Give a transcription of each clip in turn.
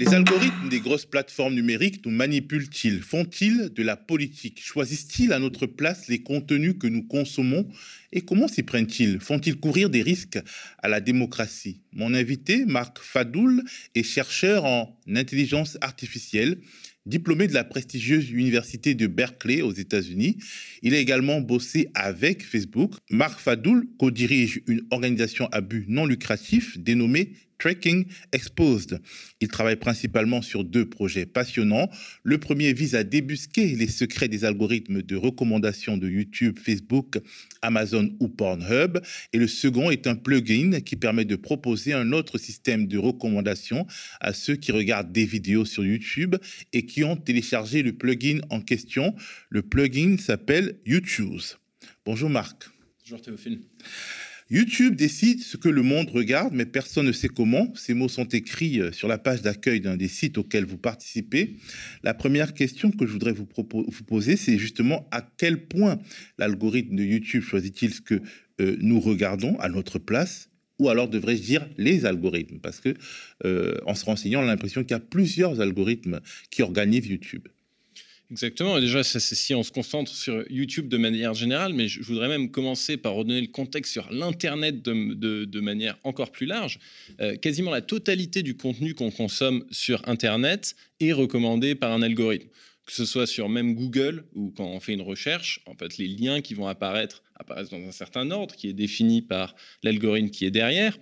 Les algorithmes des grosses plateformes numériques nous manipulent-ils? Font-ils de la politique? Choisissent-ils à notre place les contenus que nous consommons? Et comment s'y prennent-ils? Font-ils courir des risques à la démocratie? Mon invité, Marc Fadoul, est chercheur en intelligence artificielle. Diplômé de la prestigieuse université de Berkeley aux États-Unis, il a également bossé avec Facebook. Marc Fadoul co-dirige une organisation à but non lucratif dénommée Tracking Exposed. Il travaille principalement sur deux projets passionnants. Le premier vise à débusquer les secrets des algorithmes de recommandation de YouTube, Facebook, Amazon ou Pornhub. Et le second est un plugin qui permet de proposer un autre système de recommandation à ceux qui regardent des vidéos sur YouTube et qui ont téléchargé le plugin en question. Le plugin s'appelle YouTube. Bonjour Marc. Bonjour Théophile. YouTube décide ce que le monde regarde, mais personne ne sait comment. Ces mots sont écrits euh, sur la page d'accueil d'un des sites auxquels vous participez. La première question que je voudrais vous, poser, c'est justement à quel point l'algorithme de YouTube choisit-il ce que euh, nous regardons à notre place? Ou alors devrais-je dire les algorithmes? Parce que euh, en se renseignant, on a l'impression qu'il y a plusieurs algorithmes qui organisent YouTube. Exactement. déjà, c'est si on se concentre sur YouTube de manière générale, mais je voudrais même commencer par redonner le contexte sur l'Internet de, manière encore plus large. Euh, quasiment la totalité du contenu qu'on consomme sur Internet est recommandé par un algorithme. Que ce soit sur même Google ou quand on fait une recherche, en fait, les liens qui vont apparaître apparaissent dans un certain ordre qui est défini par l'algorithme qui est derrière.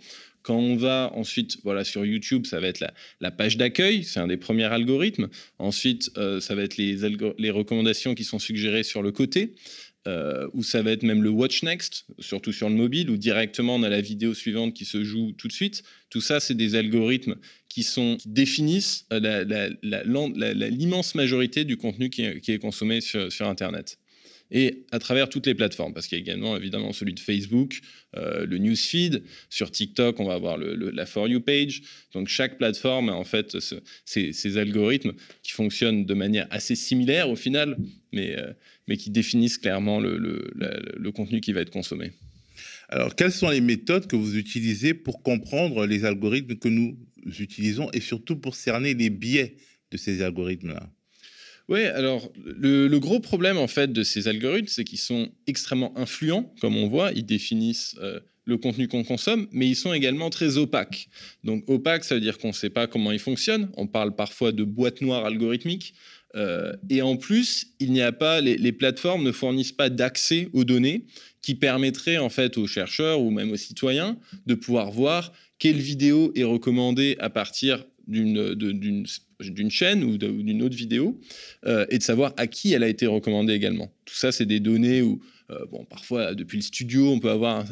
Quand on va ensuite voilà, sur YouTube, ça va être la, page d'accueil, c'est un des premiers algorithmes. Ensuite, euh, ça va être les, recommandations qui sont suggérées sur le côté. Euh, ou ça va être même le Watch Next, surtout sur le mobile, où directement on a la vidéo suivante qui se joue tout de suite. Tout ça, c'est des algorithmes qui, sont, définissent euh, l'immense majorité du contenu qui est, consommé sur Internet et à travers toutes les plateformes, parce qu'il y a également évidemment celui de Facebook, euh, le newsfeed, sur TikTok on va avoir la For You page, donc chaque plateforme a en fait ces, algorithmes qui fonctionnent de manière assez similaire au final, mais, euh, mais qui définissent clairement le, le contenu qui va être consommé. Alors, quelles sont les méthodes que vous utilisez pour comprendre les algorithmes que nous utilisons et surtout pour cerner les biais de ces algorithmes-là? Oui, alors le, gros problème en fait de ces algorithmes, c'est qu'ils sont extrêmement influents, comme on voit, ils définissent euh, le contenu qu'on consomme, mais ils sont également très opaques. Donc opaque, ça veut dire qu'on ne sait pas comment ils fonctionnent. On parle parfois de boîte noire algorithmique. Euh, et en plus, il n'y a pas, les, plateformes ne fournissent pas d'accès aux données qui permettraient en fait aux chercheurs ou même aux citoyens de pouvoir voir quelle vidéo est recommandée à partir d'une chaîne ou d'une autre vidéo euh, et de savoir à qui elle a été recommandée également. Tout ça, c'est des données où, euh, bon, parfois, depuis le studio, on peut avoir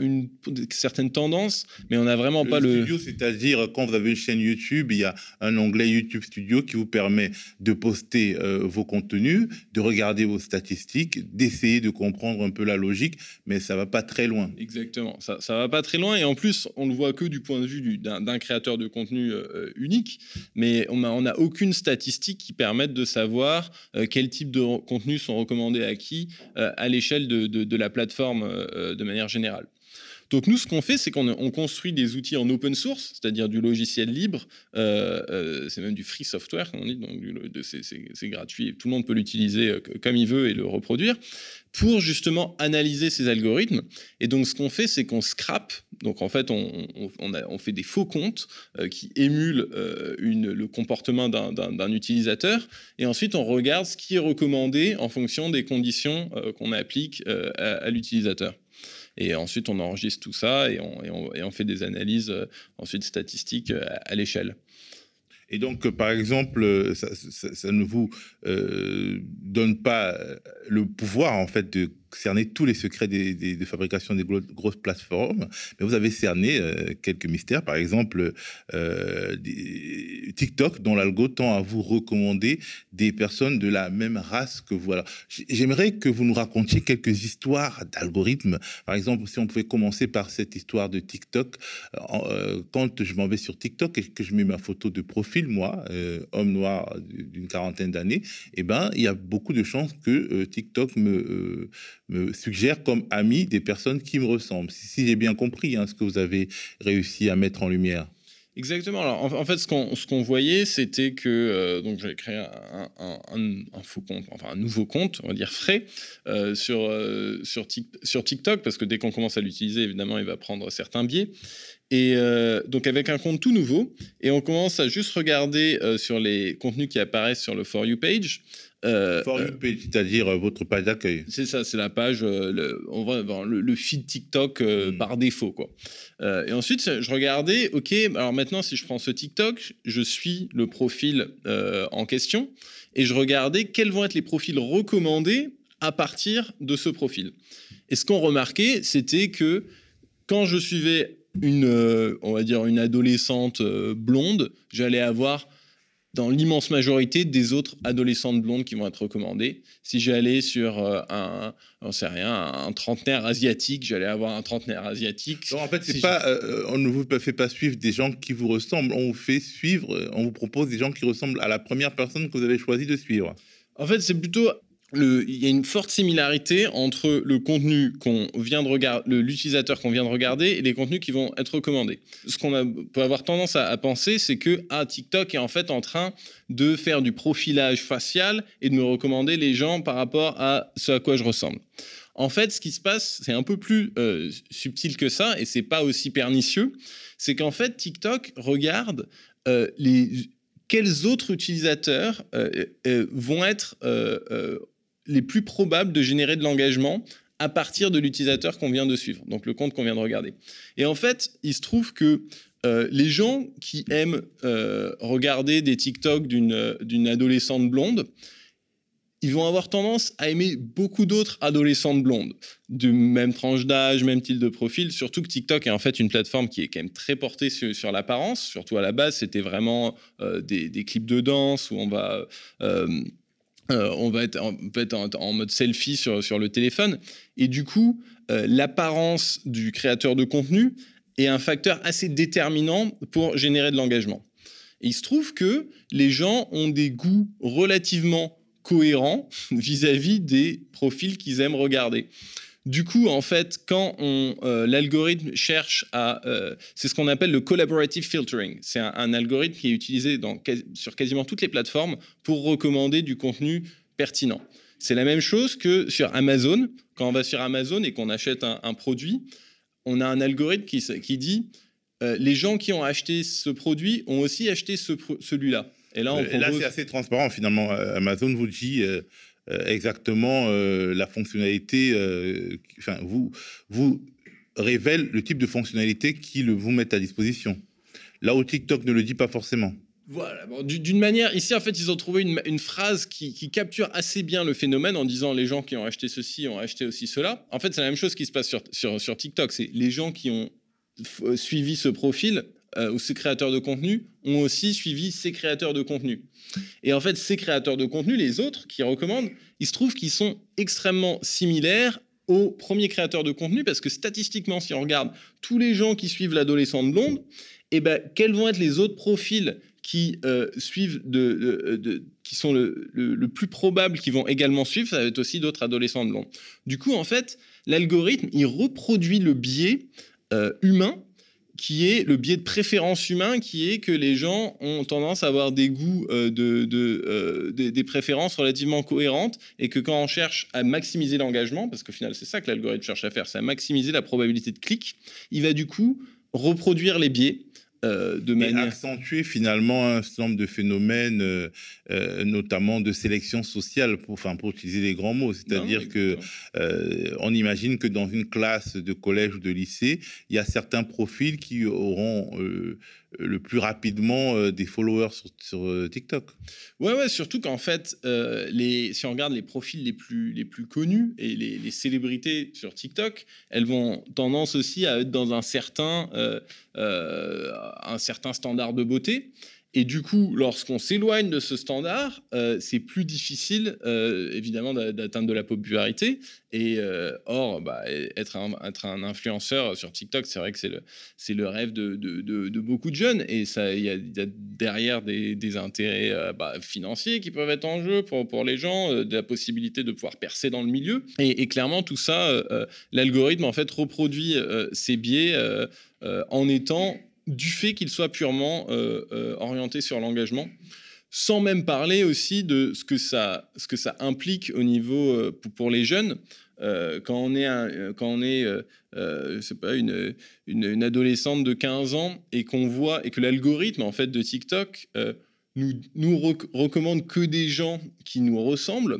une certaine tendance, mais on n'a vraiment pas le. Studio, c'est-à-dire quand vous avez une chaîne YouTube, il y a un onglet YouTube Studio qui vous permet de poster euh, vos contenus, de regarder vos statistiques, d'essayer de comprendre un peu la logique, mais ça va pas très loin. Exactement, ça, ça va pas très loin, et en plus, on le voit que du point de vue d'un créateur de contenu euh, unique, mais on n'a aucune statistique qui permette de savoir euh, quel type de contenus sont recommandés à qui à l'échelle de, de, de, la plateforme de manière générale. Donc nous, ce qu'on fait, c'est qu'on construit des outils en open source, c'est-à-dire du logiciel libre, euh, euh, c'est même du free software, on dit, donc c'est gratuit, tout le monde peut l'utiliser euh, comme il veut et le reproduire, pour justement analyser ces algorithmes. Et donc ce qu'on fait, c'est qu'on scrape, donc en fait on, fait des faux comptes qui émulent le comportement d'un utilisateur, et ensuite on regarde ce qui est recommandé en fonction des conditions qu'on applique à l'utilisateur. Et ensuite, on enregistre tout ça et on, fait des analyses euh, ensuite statistiques euh, à, l'échelle. Et donc, par exemple, ça, ne vous euh, donne pas le pouvoir, en fait, de cerné tous les secrets des, de fabrication des grosses plateformes, mais vous avez cerné euh, quelques mystères. Par exemple, euh, TikTok, dont l'algo tend à vous recommander des personnes de la même race que vous. J'aimerais que vous nous racontiez quelques histoires d'algorithmes. Par exemple, si on pouvait commencer par cette histoire de TikTok. Euh, quand je m'en vais sur TikTok et que je mets ma photo de profil, moi, homme noir d'une quarantaine d'années, eh ben, il y a beaucoup de chances que TikTok me me suggère comme ami des personnes qui me ressemblent. Si, j'ai bien compris hein, ce que vous avez réussi à mettre en lumière. Exactement. Alors, en, fait, ce qu'on voyait, c'était que euh, donc j'avais créé un, un, un, faux compte, enfin un nouveau compte, on va dire frais, euh, sur, euh, sur, sur TikTok, parce que dès qu'on commence à l'utiliser, évidemment, il va prendre certains biais. Et donc avec un compte tout nouveau, et on commence à juste regarder sur les contenus qui apparaissent sur le For You page. Euh, For You page, c'est-à-dire votre page d'accueil. C'est ça, c'est la page, le, on va, le, le, feed TikTok hmm. par défaut, quoi. Euh, et ensuite, je regardais, ok, alors maintenant, si je prends ce TikTok, je suis le profil euh, en question et je regardais quels vont être les profils recommandés à partir de ce profil. Et ce qu'on remarquait, c'était que quand je suivais une, euh, on va dire, une adolescente blonde, j'allais avoir dans l'immense majorité des autres adolescentes blondes qui vont être recommandées. Si j'allais sur euh, un, on sait rien, un trentenaire asiatique, j'allais avoir un trentenaire asiatique. en fait, c'est pas, euh, on ne vous fait pas suivre des gens qui vous ressemblent, on vous fait suivre, on vous propose des gens qui ressemblent à la première personne que vous avez choisi de suivre. En fait, c'est plutôt il y a une forte similarité entre le contenu qu'on vient de regarder, l'utilisateur qu'on vient de regarder et les contenus qui vont être recommandés. Ce qu'on peut avoir tendance à, penser, c'est que ah, TikTok est en fait en train de faire du profilage facial et de me recommander les gens par rapport à ce à quoi je ressemble. En fait, ce qui se passe, c'est un peu plus euh, subtil que ça et c'est pas aussi pernicieux. C'est qu'en fait, TikTok regarde euh, les quels autres utilisateurs euh, vont être les plus probables de générer de l'engagement à partir de l'utilisateur qu'on vient de suivre, donc le compte qu'on vient de regarder. Et en fait, il se trouve que euh, les gens qui aiment euh, regarder des TikTok d'une adolescente blonde, ils vont avoir tendance à aimer beaucoup d'autres adolescentes blondes, de même tranche d'âge, même type de profil, surtout que TikTok est en fait une plateforme qui est quand même très portée sur, l'apparence, surtout à la base, c'était vraiment euh, des, clips de danse où on va euh, on va être, en, mode selfie sur, le téléphone. Et du coup, euh, l'apparence du créateur de contenu est un facteur assez déterminant pour générer de l'engagement. il se trouve que les gens ont des goûts relativement cohérents vis à -vis des profils qu'ils aiment regarder. Du coup, en fait, quand euh, l'algorithme cherche à, euh, c'est ce qu'on appelle le collaborative filtering. C'est un, algorithme qui est utilisé sur quasiment toutes les plateformes pour recommander du contenu pertinent. C'est la même chose que sur Amazon. Quand on va sur Amazon et qu'on achète un, produit, on a un algorithme qui, dit euh, les gens qui ont acheté ce produit ont aussi acheté celui-là. Et là, là c'est assez transparent finalement. Amazon vous dit exactement euh, la fonctionnalité, euh, enfin, vous, vous révèle le type de fonctionnalité qu'ils vous mettent à disposition. Là où TikTok ne le dit pas forcément. Voilà, d'une manière, ici en fait, ils ont trouvé une, phrase qui, capture assez bien le phénomène en disant les gens qui ont acheté ceci ont acheté aussi cela. En fait, c'est la même chose qui se passe sur, sur TikTok. C'est les gens qui ont suivi ce profil euh, ou ces créateurs de contenu ont aussi suivi ces créateurs de contenu. Et en fait, ces créateurs de contenu, les autres qui recommandent, il se trouve qu'ils sont extrêmement similaires aux premiers créateurs de contenu parce que statistiquement, si on regarde tous les gens qui suivent l'adolescente blonde, eh ben, quels vont être les autres profils qui euh, suivent de, qui sont le, le, plus probable qui vont également suivre, ça va être aussi d'autres adolescents blondes. Du coup, en fait, l'algorithme, il reproduit le biais euh, humain qui est le biais de préférence humain, qui est que les gens ont tendance à avoir des goûts, euh, de, euh, des, préférences relativement cohérentes, et que quand on cherche à maximiser l'engagement, parce qu'au final c'est ça que l'algorithme cherche à faire, c'est à maximiser la probabilité de clic, il va du coup reproduire les biais euh, de manière... Et accentuer finalement un certain nombre de phénomènes, euh, euh, notamment de sélection sociale, pour, enfin, pour utiliser les grands mots. C'est-à-dire que on imagine que dans une classe de collège ou de lycée, il y a certains profils qui auront le plus rapidement euh, des followers sur, euh, TikTok. Ouais, ouais, surtout qu'en fait, euh, les, si on regarde les profils les plus, les plus connus et les, célébrités sur TikTok, elles vont tendance aussi à être dans un certain, un certain standard de beauté. Et du coup, lorsqu'on s'éloigne de ce standard, euh, c'est plus difficile, euh, évidemment, d'atteindre de la popularité. Et euh, or, bah, être, un, influenceur sur TikTok, c'est vrai que c'est le, rêve de, beaucoup de jeunes. Et il y, a derrière des, intérêts bah, financiers qui peuvent être en jeu pour, pour les gens, de la possibilité de pouvoir percer dans le milieu. Et, et clairement, tout ça, l'algorithme, en fait, reproduit ces biais en étant du fait qu'il soit purement orienté sur l'engagement sans même parler aussi de ce que ça, ce que ça implique au niveau pour, les jeunes. quand on est, quand on est pas, une, une, adolescente de 15 ans et qu'on voit et que l'algorithme en fait de TikTok nous, nous recommande que des gens qui nous ressemblent,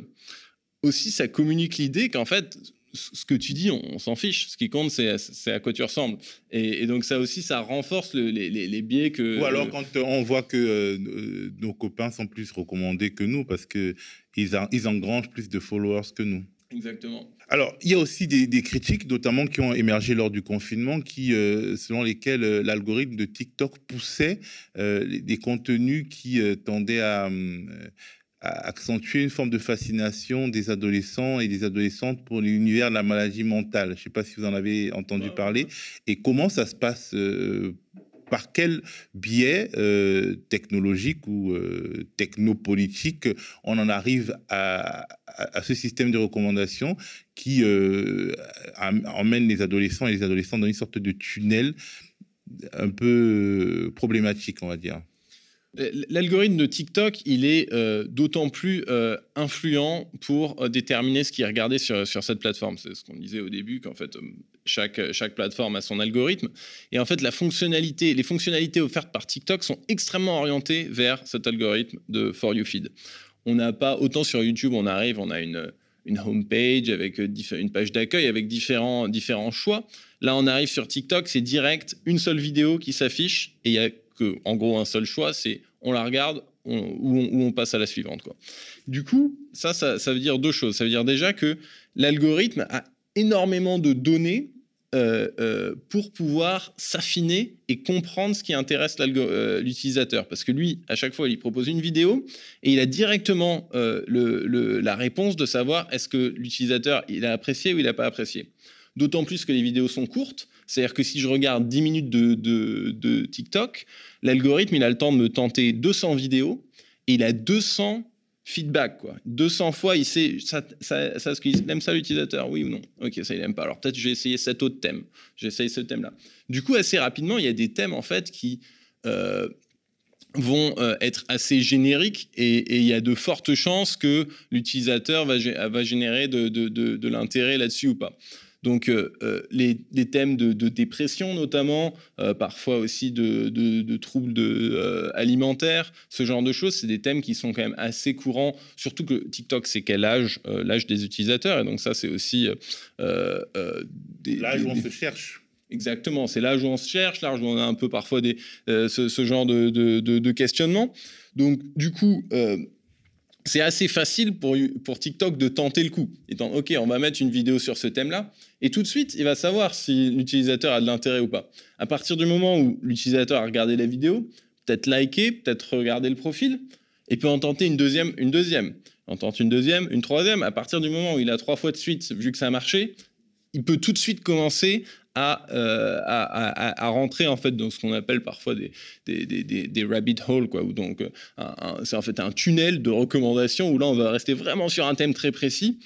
aussi ça communique l'idée qu'en fait ce que tu dis, on, s'en fiche. Ce qui compte, c'est à quoi tu ressembles. Et, donc ça aussi, ça renforce les, biais que... Ou alors quand on voit que euh, nos copains sont plus recommandés que nous parce qu'ils ils engrangent plus de followers que nous. Exactement. Alors, il y a aussi des, critiques, notamment qui ont émergé lors du confinement, qui, euh, selon lesquelles euh, l'algorithme de TikTok poussait des contenus qui tendaient à, accentuer une forme de fascination des adolescents et des adolescentes pour l'univers de la maladie mentale. Je ne sais pas si vous en avez entendu parler. Et comment ça se passe euh, par quel biais euh, technologique ou euh, technopolitique on en arrive à, ce système de recommandation qui emmène les adolescents et les adolescentes dans une sorte de tunnel un peu problématique, on va dire? L'algorithme de TikTok, il est euh, d'autant plus euh, influent pour euh, déterminer ce qui est regardé sur, cette plateforme. C'est ce qu'on disait au début, qu'en fait, chaque, chaque plateforme a son algorithme. Et en fait, la fonctionnalité, les fonctionnalités offertes par TikTok sont extrêmement orientées vers cet algorithme de For You Feed. On n'a pas, autant sur YouTube, on arrive, on a une, une homepage avec une page d'accueil avec différents, différents choix. Là, on arrive sur TikTok, c'est direct, une seule vidéo qui s'affiche et il y a en gros, un seul choix, c'est on la regarde ou, on, passe à la suivante. Quoi. Du coup, ça, ça, veut dire deux choses. Ça veut dire déjà que l'algorithme a énormément de données euh, euh, pour pouvoir s'affiner et comprendre ce qui intéresse euh, l'utilisateur. Parce que lui, à chaque fois, il propose une vidéo et il a directement la réponse de savoir est-ce que l'utilisateur il a apprécié ou il n'a pas apprécié. D'autant plus que les vidéos sont courtes. C'est-à-dire que si je regarde 10 minutes de, TikTok, l'algorithme, il a le temps de me tenter 200 vidéos et il a 200 feedback, quoi. 200 fois, il sait ça, ça, ça, ce qu'il aime ça l'utilisateur, oui ou non? Ok, ça il aime pas. Alors peut-être je vais essayer cet autre thème. J'essaye ce thème-là. Du coup, assez rapidement, il y a des thèmes en fait qui euh, vont euh, être assez génériques et, il y a de fortes chances que l'utilisateur va, générer de l'intérêt là-dessus ou pas. Donc euh, euh, les, thèmes de, dépression notamment, euh, parfois aussi de, troubles alimentaires, ce genre de choses, c'est des thèmes qui sont quand même assez courants, surtout que TikTok c'est quel âge L'âge des utilisateurs, et donc ça c'est aussi... L'âge où on se cherche. Exactement, c'est l'âge où on se cherche, l'âge où on a un peu parfois des, ce, genre de, de, questionnement. Donc du coup c'est assez facile pour, TikTok de tenter le coup. Étant, OK, on va mettre une vidéo sur ce thème-là, et tout de suite, il va savoir si l'utilisateur a de l'intérêt ou pas. À partir du moment où l'utilisateur a regardé la vidéo, peut-être liké, peut-être regardé le profil, et peut en tenter une deuxième, une deuxième. On tente une deuxième, une troisième. À partir du moment où il a trois fois de suite, vu que ça a marché, il peut tout de suite commencer euh, à, à, rentrer en fait dans ce qu'on appelle parfois des, des, des, des, rabbit holes, quoi, ou donc euh, c'est en fait un tunnel de recommandations où là on va rester vraiment sur un thème très précis.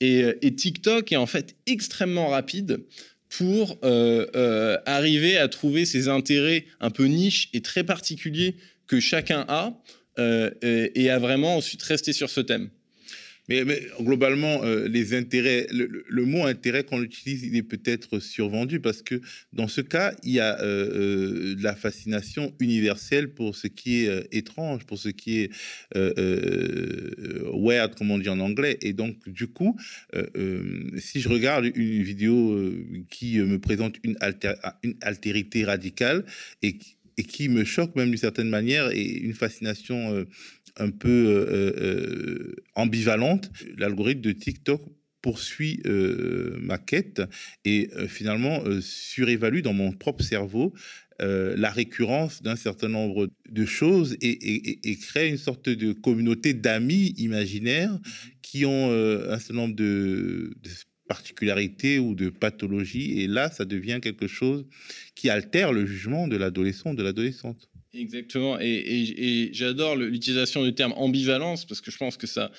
Et, euh, et TikTok est en fait extrêmement rapide pour arriver à trouver ces intérêts un peu niches et très particuliers que chacun a et à vraiment ensuite rester sur ce thème. Mais, globalement, euh, les intérêts, le, mot intérêt qu'on utilise, il est peut-être survendu parce que dans ce cas, il y a euh, euh, de la fascination universelle pour ce qui est étrange, pour ce qui est weird, comme on dit en anglais. Et donc, du coup, si je regarde une vidéo qui me présente une, une altérité radicale et, et qui me choque même d'une certaine manière et une fascination un peu euh, euh, euh, ambivalente, l'algorithme de TikTok poursuit ma quête et finalement surévalue dans mon propre cerveau la récurrence d'un certain nombre de choses et, crée une sorte de communauté d'amis imaginaires qui ont un certain nombre de, de, particularités ou de pathologies. Et là, ça devient quelque chose qui altère le jugement de l'adolescent ou de l'adolescente. Exactement, et, j'adore l'utilisation du terme ambivalence parce que je pense que ça,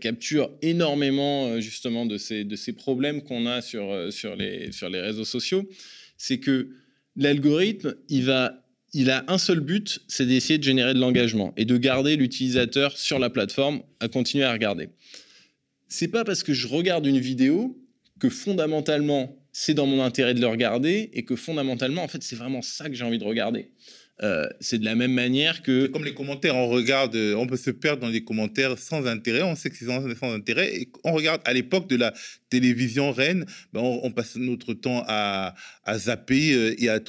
capture énormément euh, justement de ces, de ces problèmes qu'on a sur, euh, sur, les, sur les réseaux sociaux. C'est que l'algorithme, il a un seul but, c'est d'essayer de générer de l'engagement et de garder l'utilisateur sur la plateforme à continuer à regarder. C'est pas parce que je regarde une vidéo que fondamentalement c'est dans mon intérêt de le regarder et que fondamentalement en fait c'est vraiment ça que j'ai envie de regarder. Euh, c'est de la même manière que. Comme les commentaires, on regarde, euh, on peut se perdre dans les commentaires sans intérêt, on sait que c'est sans, intérêt. Et on regarde à l'époque de la télévision reine, ben on, passe notre temps à, zapper euh, et à,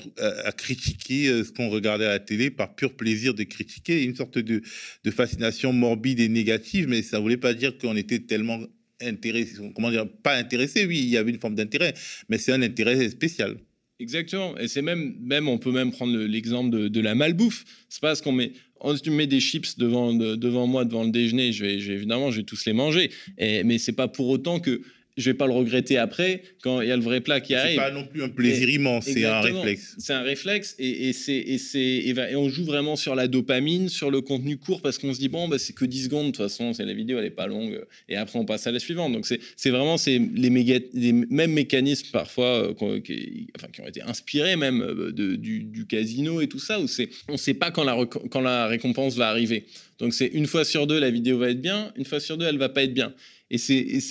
critiquer ce qu'on regardait à la télé par pur plaisir de critiquer, une sorte de, de fascination morbide et négative, mais ça ne voulait pas dire qu'on était tellement intéressé, comment dire, pas intéressé, oui, il y avait une forme d'intérêt, mais c'est un intérêt spécial. Exactement. Et c'est même, même, on peut même prendre l'exemple de, la malbouffe. C'est pas parce qu'on met, on, tu mets des chips devant, devant moi, devant le déjeuner, je vais, évidemment, je vais tous les manger. Mais c'est pas pour autant que je vais pas le regretter après quand il y a le vrai plat qui arrive. C'est pas non plus un plaisir immense, c'est un réflexe. C'est un réflexe et, et c'est et c'est et, on joue vraiment sur la dopamine, sur le contenu court parce qu'on se dit bon bah c'est que 10 secondes de toute façon, c'est la vidéo elle est pas longue et après on passe à la suivante. Donc c'est c'est vraiment c'est les, les mêmes mécanismes parfois euh, qui, enfin, qui ont été inspirés même euh, de, du, du, casino et tout ça où c'est on sait pas quand la quand la récompense va arriver. Donc c'est une fois sur deux la vidéo va être bien, une fois sur deux elle va pas être bien. Et c'est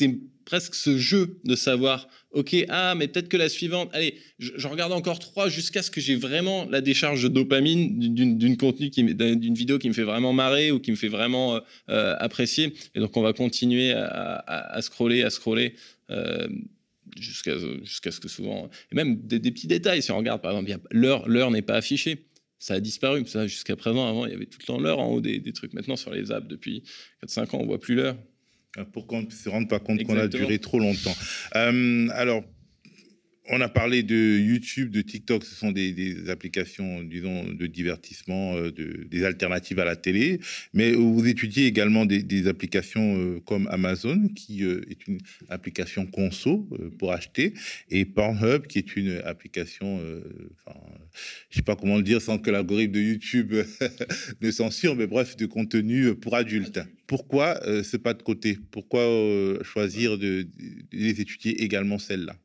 presque ce jeu de savoir, ok, ah, mais peut-être que la suivante, allez, je, regarde encore trois jusqu'à ce que j'ai vraiment la décharge de dopamine d'une contenu, d'une vidéo qui me fait vraiment marrer ou qui me fait vraiment euh, euh, apprécier. Et donc, on va continuer à, scroller, à scroller. Euh, jusqu'à jusqu'à ce que souvent et même des, petits détails si on regarde par exemple l'heure n'est pas affichée ça a disparu ça jusqu'à présent avant il y avait tout le temps l'heure en haut des, des, trucs maintenant sur les apps depuis 4-5 ans on voit plus l'heure pour qu'on ne se rende pas compte qu'on a duré trop longtemps. Euh, alors, on a parlé de YouTube, de TikTok, ce sont des, applications, disons, de divertissement, euh, de, des alternatives à la télé, mais vous étudiez également des, applications euh, comme Amazon, qui euh, est une application conso pour acheter, et Pornhub, qui est une application, enfin, je sais pas comment le dire sans que l'algorithme de YouTube ne censure, mais bref, de contenu pour adultes. Pourquoi ce pas de côté? Pourquoi choisir de les étudier également celles-là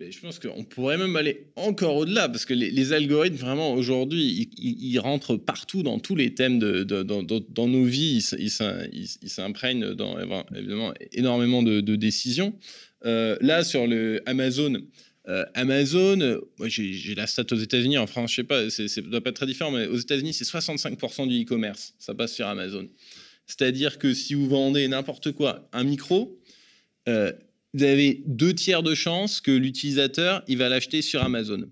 je pense qu'on pourrait même aller encore au-delà, parce que les, algorithmes, vraiment, aujourd'hui, ils, rentrent partout dans tous les thèmes de, dans, nos vies. Ils s'imprègnent dans évidemment énormément de, décisions. Euh, là, sur le Amazon, euh, Amazon, moi j'ai la stat aux États-Unis, en France, je sais pas, ça doit pas être très différent, mais aux États-Unis, c'est 65% du e-commerce, ça passe sur Amazon. C'est-à-dire que si vous vendez n'importe quoi, un micro, euh, vous avez deux tiers de chances que l'utilisateur il va l'acheter sur Amazon.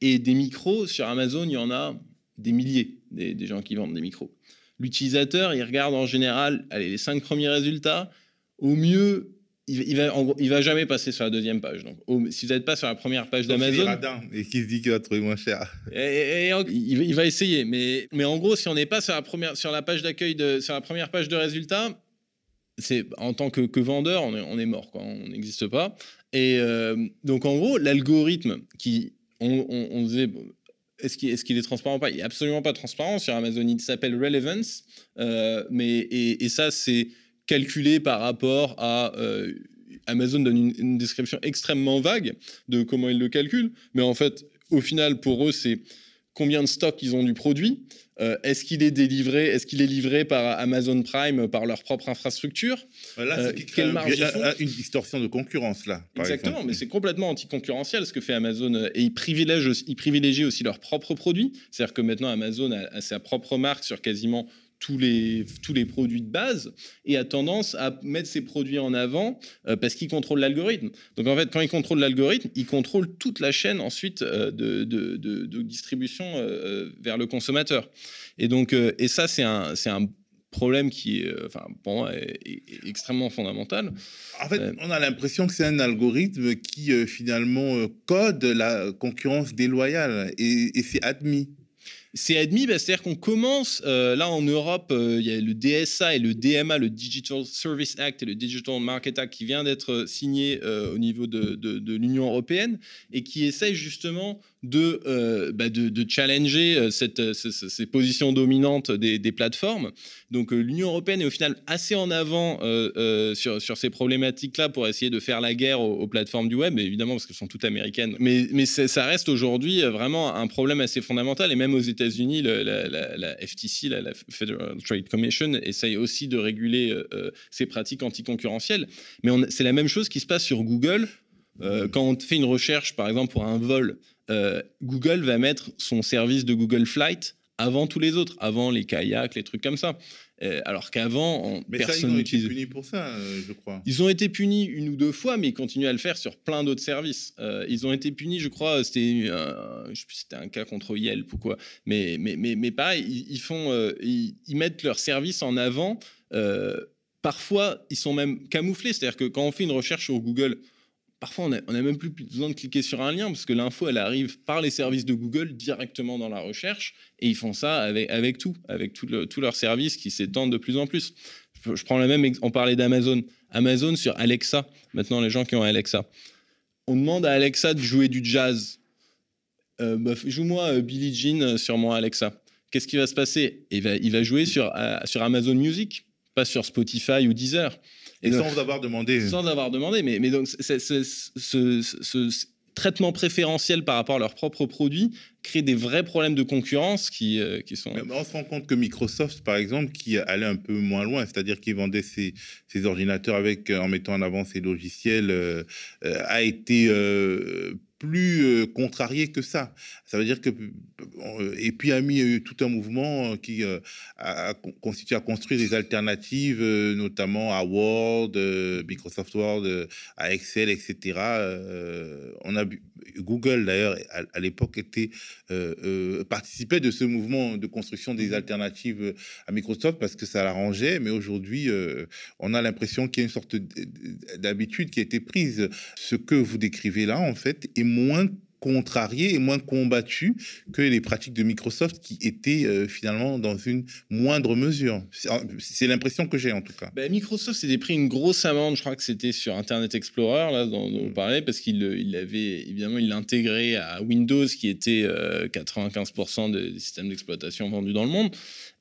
Et des micros sur Amazon, il y en a des milliers, des, gens qui vendent des micros. L'utilisateur, il regarde en général allez, les cinq premiers résultats. Au mieux, il, il va, il va jamais passer sur la deuxième page. Donc, si vous n'êtes pas sur la première page d'Amazon, et qui se dit qu'il va trouver moins cher, et, il, va essayer. Mais, mais en gros, si on n'est pas sur la première, sur la page d'accueil sur la première page de résultats, c'est en tant que, vendeur, on est, on est mort, quoi, on n'existe pas. Et euh, donc en gros, l'algorithme qui, on, disait, est-ce qu'il est, est, transparent ou pas? Il est absolument pas transparent sur Amazon. Il s'appelle Relevance, euh, mais et, ça c'est calculé par rapport à euh, Amazon donne une, une, description extrêmement vague de comment ils le calculent, mais en fait, au final, pour eux, c'est combien de stocks ils ont du produit, euh, est-ce qu'il est délivré, est-ce qu'il est livré par Amazon Prime par leur propre infrastructure? Là, euh, quelle marge une distorsion de concurrence là. Exactement, mais c'est complètement anticoncurrentiel ce que fait Amazon et ils privilègent, ils privilégient aussi leurs propres produits. C'est-à-dire que maintenant Amazon a sa propre marque sur quasiment tous les, tous les produits de base et a tendance à mettre ses produits en avant euh, parce qu'il contrôle l'algorithme. Donc en fait, quand il contrôle l'algorithme, il contrôle toute la chaîne ensuite euh, de, de, de, distribution euh, vers le consommateur. Et donc, et ça, c'est un, c'est un problème qui est, enfin, pour moi, est, extrêmement fondamental. En fait, on a l'impression que c'est un algorithme qui finalement code la concurrence déloyale et, et c'est admis. C'est admis, bah, c'est-à-dire qu'on commence, euh, là en Europe, euh, il y a le DSA et le DMA, le Digital Service Act et le Digital Market Act qui vient d'être signé euh, au niveau de, de l'Union européenne et qui essaye justement de, euh, bah, de, challenger euh, euh, ces, positions dominantes des, plateformes. Donc l'Union européenne est au final assez en avant sur, ces problématiques-là pour essayer de faire la guerre aux, plateformes du web, évidemment parce qu'elles sont toutes américaines. Mais, ça reste aujourd'hui vraiment un problème assez fondamental. Et même aux États États-Unis, la, FTC, la, Federal Trade Commission, essaye aussi de réguler ces pratiques anticoncurrentielles. Mais c'est la même chose qui se passe sur Google. quand on fait une recherche, par exemple, pour un vol, Google va mettre son service de Google Flight avant tous les autres, avant les kayaks, les trucs comme ça. Euh, alors qu'avant, personne n'utilisait. ils ont été punis pour ça, euh, je crois. Ils ont été punis une ou deux fois, mais ils continuent à le faire sur plein d'autres services. Euh, ils ont été punis, je crois, c'était un cas contre Yelp ou quoi. Mais, mais, mais, mais pareil, ils, font, ils, mettent leur service en avant. parfois, ils sont même camouflés. C'est-à-dire que quand on fait une recherche sur Google, Parfois, on n'a même plus besoin de cliquer sur un lien parce que l'info, elle arrive par les services de Google directement dans la recherche et ils font ça avec, tout, avec tous leurs services qui s'étendent de plus en plus. Je, prends le même, on parlait d'Amazon. Amazon sur Alexa, maintenant les gens qui ont Alexa. On demande à Alexa de jouer du jazz. Euh, joue-moi euh, Billie Jean euh, sur mon Alexa. Qu'est-ce qui va se passer? Il va, il va jouer sur, sur Amazon Music, pas sur Spotify ou Deezer. Et, sans avoir demandé. Sans avoir demandé, mais, mais donc ce, traitement préférentiel par rapport à leurs propres produits crée des vrais problèmes de concurrence qui, euh, qui sont... on se rend compte que Microsoft, par exemple, qui allait un peu moins loin, c'est-à-dire qu'il vendait ses, ses, ordinateurs avec, en mettant en avant ses logiciels, euh, euh, a été plus euh, contrarié que ça. Ça veut dire que euh, et puis a mis euh, tout un mouvement qui a, constitué à construire des alternatives, notamment à Word, Microsoft Word, à Excel, etc. on a Google d'ailleurs à, l'époque était participait de ce mouvement de construction des alternatives à Microsoft parce que ça l'arrangeait, mais aujourd'hui on a l'impression qu'il y a une sorte d'habitude qui a été prise. Ce que vous décrivez là en fait est moins contrarié et moins combattu que les pratiques de Microsoft qui étaient euh, finalement dans une moindre mesure. C'est l'impression que j'ai en tout cas. Ben, Microsoft s'était pris une grosse amende, je crois que c'était sur Internet Explorer, là, dont, on parlait, parce qu'il il avait évidemment il intégré à Windows qui était 95% euh, des systèmes d'exploitation vendus dans le monde.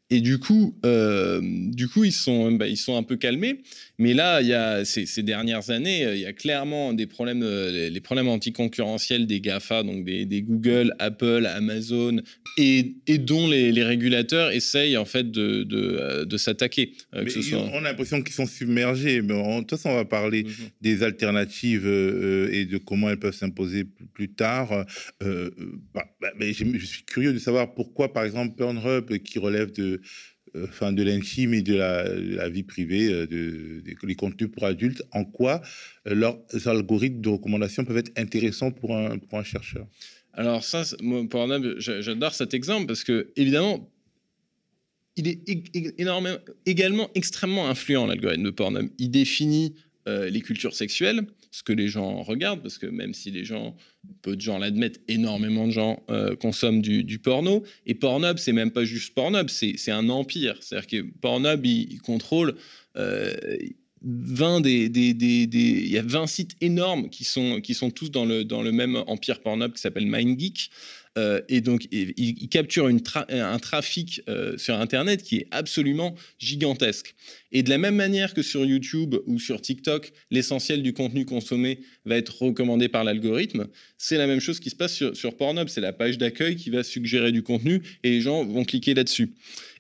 Et du coup, euh, du coup, ils sont, bah, ils sont un peu calmés. Mais là, il y a ces, dernières années, il y a clairement des problèmes, euh, les problèmes anticoncurrentiels des Gafa, donc des, Google, Apple, Amazon, et, et dont les, régulateurs essayent en fait de, de, euh, s'attaquer. On a l'impression qu'ils sont submergés. Mais en, de toute façon, on va parler mhm. des alternatives et de comment elles peuvent s'imposer plus, tard. Bah, bah, mais je suis curieux de savoir pourquoi, par exemple, Pornhub, qui relève de enfin, de l'intime et de la, vie privée, euh, de, les contenus pour adultes, en quoi euh, leurs algorithmes de recommandation peuvent être intéressants pour un, chercheur? Alors ça, moi, j'adore cet exemple parce que, évidemment, il est également extrêmement influent, l'algorithme de Pornhub. Il définit euh, les cultures sexuelles, ce que les gens regardent, parce que même si les gens, peu de gens l'admettent, énormément de gens euh, consomment du, porno. Et Pornhub, c'est même pas juste Pornhub, c'est un empire. C'est-à-dire que Pornhub, il, contrôle 20 euh, des, il y a 20 sites énormes qui sont, qui sont tous dans le, dans le même empire Pornhub qui s'appelle MindGeek. Euh, et donc, il, capture un trafic euh, sur Internet qui est absolument gigantesque. Et de la même manière que sur YouTube ou sur TikTok, l'essentiel du contenu consommé va être recommandé par l'algorithme, c'est la même chose qui se passe sur, sur Pornhub. C'est la page d'accueil qui va suggérer du contenu et les gens vont cliquer là-dessus.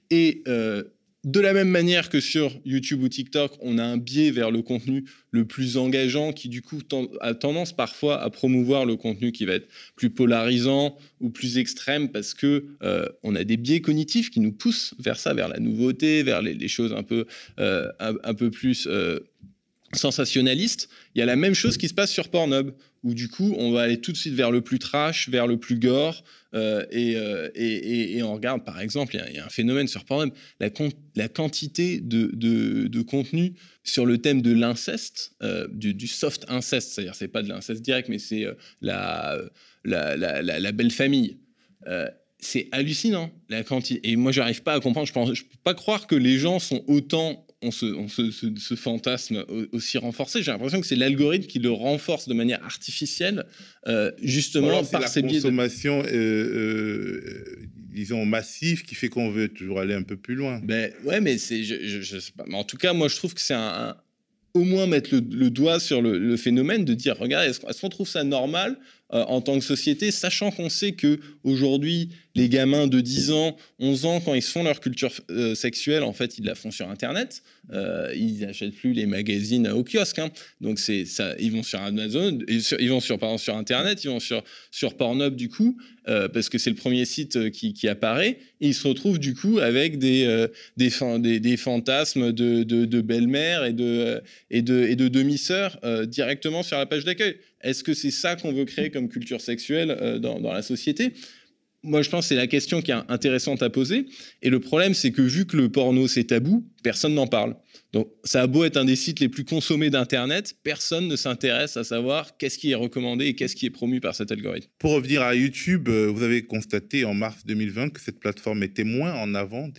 Et euh, de la même manière que sur YouTube ou TikTok, on a un biais vers le contenu le plus engageant qui du coup a tendance parfois à promouvoir le contenu qui va être plus polarisant ou plus extrême parce que euh, on a des biais cognitifs qui nous poussent vers ça, vers la nouveauté, vers les, choses un peu, euh, plus euh, sensationnalistes. Il y a la même chose qui se passe sur Pornhub où du coup on va aller tout de suite vers le plus trash, vers le plus gore, euh, euh, et, on regarde, par exemple, il y, a un phénomène sur Pornhub, la, quantité de, contenu sur le thème de l'inceste, euh, du, soft inceste, c'est-à-dire c'est pas de l'inceste direct, mais c'est la, belle famille c'est hallucinant la quantité. Et moi, j'arrive pas à comprendre. Je ne je peux pas croire que les gens sont autant on ce, fantasme aussi renforcé. J'ai l'impression que c'est l'algorithme qui le renforce de manière artificielle, euh, justement par la consommation, euh, euh, disons massive, qui fait qu'on veut toujours aller un peu plus loin. Ben ouais, mais c'est, je, sais pas. Mais en tout cas, moi, je trouve que c'est au moins mettre le, doigt sur le, phénomène de dire, regarde, est-ce, qu'on trouve ça normal euh, en tant que société, sachant qu'on sait que aujourd'hui les gamins de 10 ans, 11 ans, quand ils font leur culture euh, sexuelle, en fait, ils la font sur Internet. Euh, ils n'achètent plus les magazines au kiosque. Hein. Donc, ils vont sur Amazon, ils vont sur, Internet, ils vont sur, sur Pornhub, du coup, parce que c'est le premier site qui, apparaît. Ils se retrouvent, du coup, avec des, fantasmes de, de, de belle-mère et de, et de, et de demi-sœur directement sur la page d'accueil. Est-ce que c'est ça qu'on veut créer comme culture sexuelle euh, dans, la société? Moi, je pense que c'est la question qui est intéressante à poser. Et le problème, c'est que vu que le porno, c'est tabou, personne n'en parle. Donc, ça a beau être un des sites les plus consommés d'Internet, personne ne s'intéresse à savoir qu'est-ce qui est recommandé et qu'est-ce qui est promu par cet algorithme. Pour revenir à YouTube, euh, vous avez constaté en mars 2020 que cette plateforme était moins en avant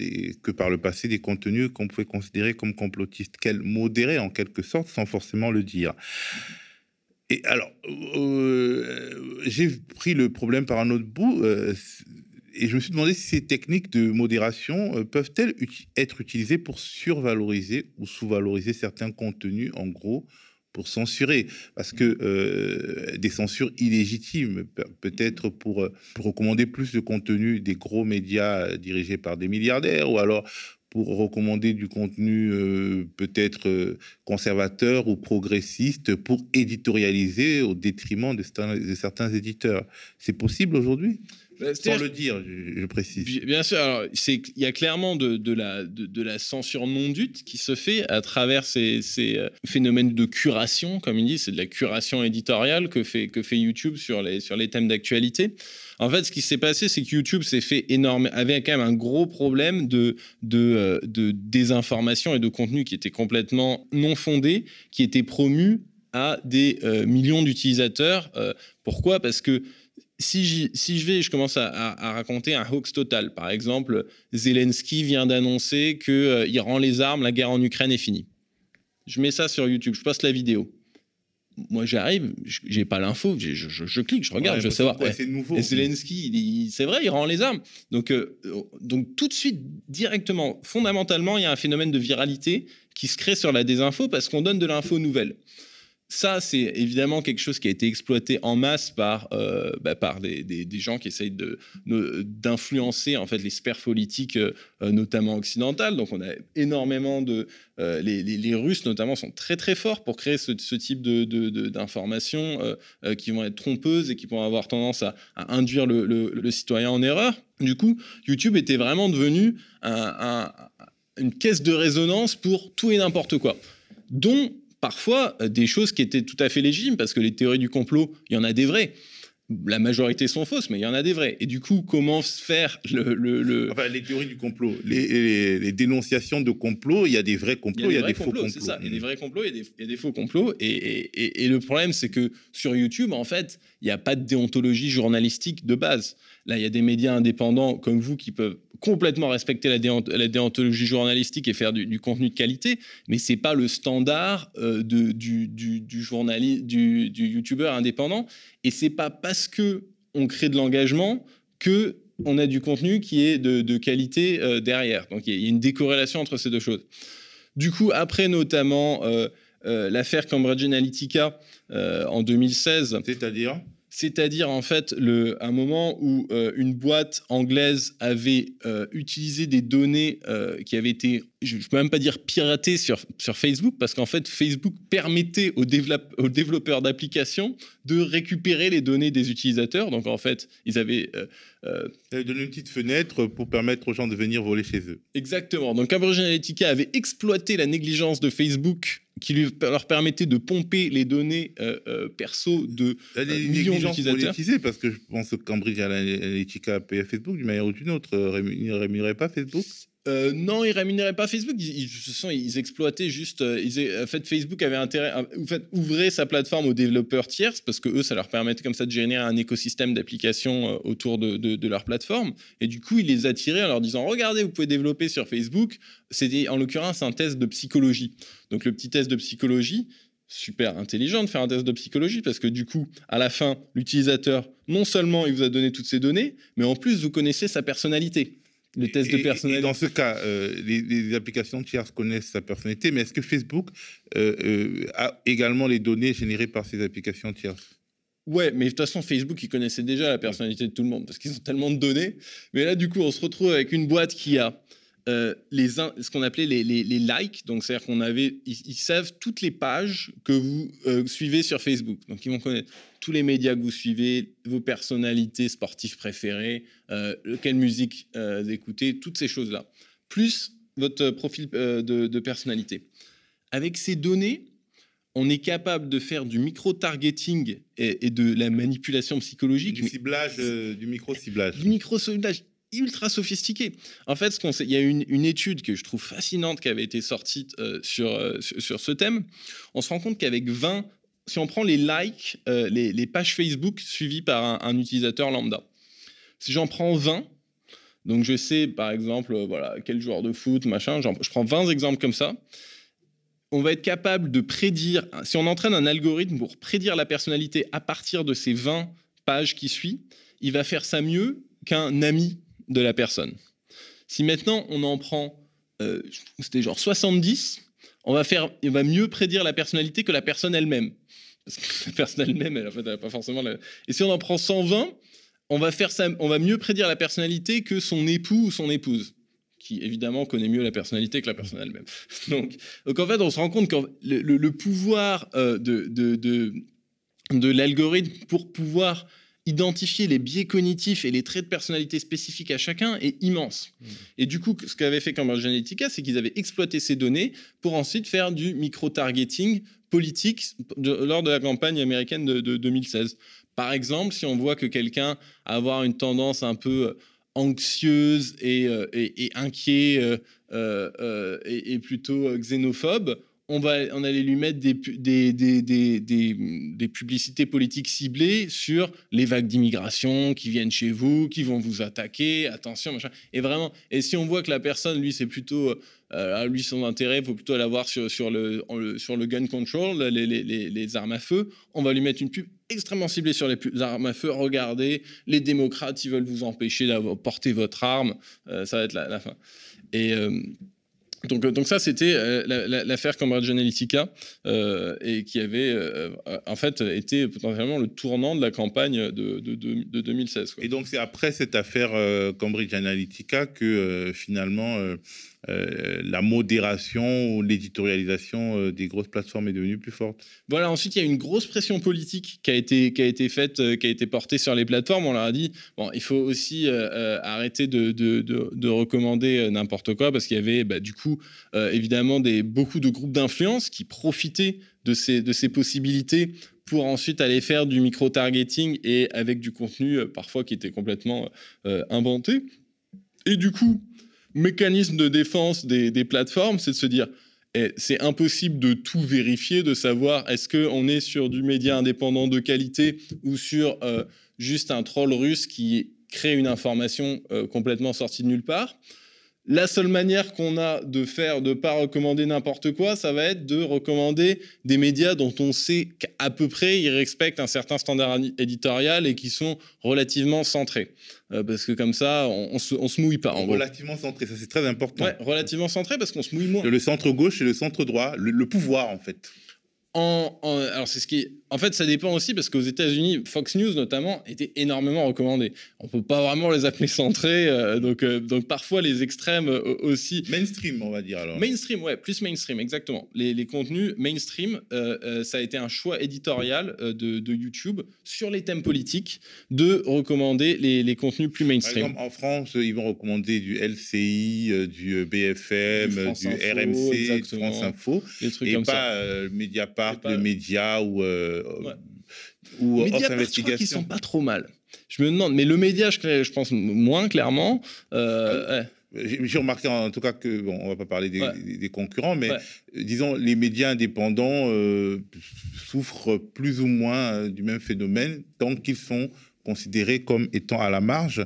que par le passé des contenus qu'on pouvait considérer comme complotistes, qu'elle modérait en quelque sorte sans forcément le dire. Et alors, euh, j'ai pris le problème par un autre bout euh, et je me suis demandé si ces techniques de modération euh, peuvent-elles être utilisées pour survaloriser ou sous-valoriser certains contenus, en gros, pour censurer, parce que des censures illégitimes, peut-être pour, pour recommander plus de contenu des gros médias dirigés par des milliardaires, ou alors pour recommander du contenu euh, peut-être euh, conservateur ou progressiste pour éditorialiser au détriment de, certains éditeurs. C'est possible aujourd'hui? Bah, Sans le dire, je, précise. Bien sûr, alors il y a clairement de, la, de, la censure non dute qui se fait à travers ces, euh, phénomènes de curation, comme il dit, c'est de la curation éditoriale que fait, que fait YouTube sur les, sur les thèmes d'actualité. En fait, ce qui s'est passé, c'est que YouTube s'est fait énorme, avait quand même un gros problème de, de, euh, de désinformation et de contenu qui était complètement non fondé, qui était promu à des euh, millions d'utilisateurs. Euh, pourquoi? Parce que si, si, je vais, je commence à, raconter un hoax total. Par exemple, Zelensky vient d'annoncer qu'il rend les armes, la guerre en Ukraine est finie. Je mets ça sur YouTube, je poste la vidéo moi j'arrive, j'ai pas l'info, je, je, clique, je regarde, je veux savoir. c'est nouveau. Et Zelensky, c'est vrai, il rend les armes. Donc, euh, donc tout de suite, directement, fondamentalement, il y a un phénomène de viralité qui se crée sur la désinfo parce qu'on donne de l'info nouvelle ça, c'est évidemment quelque chose qui a été exploité en masse par, euh, bah, par des, des, gens qui essayent d'influencer en fait les sphères politiques, euh, notamment occidentales. Donc, on a énormément de euh, les, les, Russes notamment sont très très forts pour créer ce, ce type d'informations de, qui vont être trompeuses et qui vont avoir tendance à, induire le, le, citoyen en erreur. Du coup, YouTube était vraiment devenu un, une caisse de résonance pour tout et n'importe quoi, dont parfois euh, des choses qui étaient tout à fait légitimes, parce que les théories du complot, il y en a des vraies. La majorité sont fausses, mais il y en a des vraies. Et du coup, comment faire le... Enfin, les théories du complot, les, dénonciations de complot, il y a des vrais complots, il y a des, faux complots. C'est ça, il y a des vrais complots, il y a des, faux complots. Et, et, le problème, c'est que sur YouTube, en fait, il n'y a pas de déontologie journalistique de base. Là, il y a des médias indépendants comme vous qui peuvent complètement respecter la, déontologie journalistique et faire du, contenu de qualité, mais c'est pas le standard euh, du, du, du youtubeur indépendant. Et c'est pas parce que on crée de l'engagement que on a du contenu qui est de, qualité euh, derrière. Donc il y, a une décorrélation entre ces deux choses. Du coup, après notamment euh, l'affaire Cambridge Analytica en 2016. C'est-à-dire? C'est-à-dire en fait le, un moment où euh, une boîte anglaise avait euh, utilisé des données euh, qui avaient été, je ne peux même pas dire piratées sur, sur Facebook, parce qu'en fait Facebook permettait aux, aux développeurs d'applications de récupérer les données des utilisateurs. Donc en fait, ils avaient... Ils donné une petite fenêtre pour permettre aux gens de venir voler chez eux. Exactement. Donc Cambridge Analytica avait exploité la négligence de Facebook qui lui, leur permettait de pomper les données euh, euh, perso de euh, millions d'utilisateurs. parce que je pense que Cambridge Analytica payait Facebook d'une manière ou d'une autre. ne rémunérait pas Facebook euh, non, ils rémunéraient pas Facebook. Ils, ils, ils exploitaient juste. Euh, ils, fait, Facebook avait intérêt à en fait, ouvrir sa plateforme aux développeurs tierces parce que eux, ça leur permettait comme ça de générer un écosystème d'applications euh, autour de, de, leur plateforme. Et du coup, ils les attiraient en leur disant Regardez, vous pouvez développer sur Facebook. C'était en l'occurrence un test de psychologie. Donc, le petit test de psychologie, super intelligent de faire un test de psychologie parce que du coup, à la fin, l'utilisateur, non seulement il vous a donné toutes ces données, mais en plus, vous connaissez sa personnalité le test de personnalité. dans ce cas, euh, les, applications tierces connaissent sa personnalité, mais est-ce que Facebook euh, euh, a également les données générées par ces applications tierces? Ouais, mais de toute façon, Facebook, ils connaissaient déjà la personnalité de tout le monde parce qu'ils ont tellement de données. Mais là, du coup, on se retrouve avec une boîte qui a euh, les, ce qu'on appelait les, les, likes. Donc, c'est-à-dire qu'on avait, ils, savent toutes les pages que vous euh, suivez sur Facebook. Donc, ils vont connaître tous les médias que vous suivez, vos personnalités sportives préférées, euh, quelle musique vous écoutez, toutes ces choses-là. Plus votre profil de, de personnalité. Avec ces données, on est capable de faire du micro-targeting et, de la manipulation psychologique. Du ciblage, du micro-ciblage. Du micro-ciblage ultra sophistiqué. En fait, il y a une, étude que je trouve fascinante qui avait été sortie euh, sur, euh, sur ce thème. On se rend compte qu'avec 20, si on prend les likes, les, pages Facebook suivies par un, utilisateur lambda, si j'en prends 20, donc je sais par exemple, voilà, quel joueur de foot, machin, je prends 20 exemples comme ça on va être capable de prédire, si on entraîne un algorithme pour prédire la personnalité à partir de ces 20 pages qui suivent, il va faire ça mieux qu'un ami de la personne. Si maintenant on en prend, euh, c'était genre 70, on va, faire, il va mieux prédire la personnalité que la personne elle-même. Parce que la personne elle-même, elle, en fait, pas forcément. Et si on en prend 120, on va, faire ça, on va mieux prédire la personnalité que son époux ou son épouse qui évidemment connaît mieux la personnalité que la personne elle-même. Donc, donc en fait, on se rend compte que le, pouvoir euh, de, de, de l'algorithme pour pouvoir identifier les biais cognitifs et les traits de personnalité spécifiques à chacun est immense. Mmh. Et du coup, ce qu'avait fait Cambridge Analytica, c'est qu'ils avaient exploité ces données pour ensuite faire du micro-targeting politique lors de la campagne américaine de, de 2016. Par exemple, si on voit que quelqu'un a avoir une tendance un peu anxieuse et, euh, et, inquiet euh, euh, et, plutôt xénophobe, on, va, on allait lui mettre des, publicités politiques ciblées sur les vagues d'immigration qui viennent chez vous, qui vont vous attaquer, attention, machin. Et vraiment, et si on voit que la personne, lui, c'est plutôt, lui, son intérêt, il faut plutôt l'avoir sur, sur, le, gun control, les, armes à feu, on va lui mettre une pub extrêmement ciblée sur les armes à feu. Regardez, les démocrates, ils veulent vous empêcher d'avoir porté votre arme, ça va être la, fin. Et euh, donc ça, c'était euh, l'affaire Cambridge Analytica euh, et qui avait en fait été potentiellement le tournant de la campagne de, de, 2016. Et donc c'est après cette affaire Cambridge Analytica que finalement euh, la modération ou l'éditorialisation euh, des grosses plateformes est devenue plus forte. Voilà, ensuite il y a une grosse pression politique qui a été, qui a été faite, euh, qui a été portée sur les plateformes. On leur a dit, bon, il faut aussi arrêter de, de, de, recommander n'importe quoi parce qu'il y avait bah, du coup évidemment des, beaucoup de groupes d'influence qui profitaient de ces, de ces possibilités pour ensuite aller faire du micro-targeting et avec du contenu parfois qui était complètement inventé. Et du coup, mécanisme de défense des, plateformes, c'est de se dire, eh, c'est impossible de tout vérifier, de savoir est-ce qu'on est sur du média indépendant de qualité ou sur euh, juste un troll russe qui crée une information euh, complètement sortie de nulle part. La seule manière qu'on a de faire, de pas recommander n'importe quoi, ça va être de recommander des médias dont on sait qu'à peu près ils respectent un certain standard éditorial et qui sont relativement centrés. Euh, parce que comme ça, on, se, se mouille pas. En relativement centré, ça c'est très important. Ouais, relativement centré parce qu'on se mouille moins. Le centre gauche et le centre droit, le pouvoir en fait. En, alors c'est ce qui en fait ça dépend aussi parce qu'aux États-Unis Fox News notamment était énormément recommandé. On peut pas vraiment les appeler centrés euh, donc euh, donc parfois les extrêmes euh, aussi. Mainstream on va dire alors. Mainstream ouais plus mainstream exactement. Les, les contenus mainstream ça a été un choix éditorial de, de, YouTube sur les thèmes politiques de recommander les, les, contenus plus mainstream. Par exemple, en France ils vont recommander du LCI du BFM du, RMC du France Info. Et pas ça. Mediapart pas... le média ou, euh, ouais. ou Mediapart, Investigation. Je crois sont pas trop mal. Je me demande, mais le média, je, je pense moins clairement. Euh, J'ai remarqué en tout cas que, bon, on va pas parler des, des, concurrents, mais disons, les médias indépendants euh, souffrent plus ou moins euh, du même phénomène tant qu'ils sont considérés comme étant à la marge.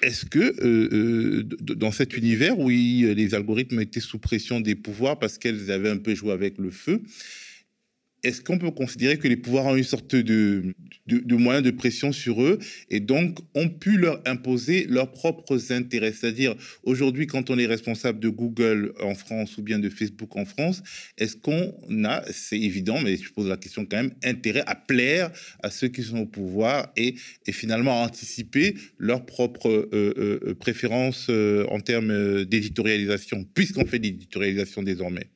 Est-ce que euh, euh, dans cet univers où les algorithmes étaient sous pression des pouvoirs parce qu'elles avaient un peu joué avec le feu, est-ce qu'on peut considérer que les pouvoirs ont une sorte de, de, moyen de pression sur eux et donc ont pu leur imposer leurs propres intérêts? C'est-à-dire, aujourd'hui, quand on est responsable de Google en France ou bien de Facebook en France, est-ce qu'on a, c'est évident, mais je pose la question quand même, intérêt à plaire à ceux qui sont au pouvoir et, et finalement à anticiper leurs propres euh, euh, euh, préférences en termes d'éditorialisation, puisqu'on fait d'éditorialisation désormais?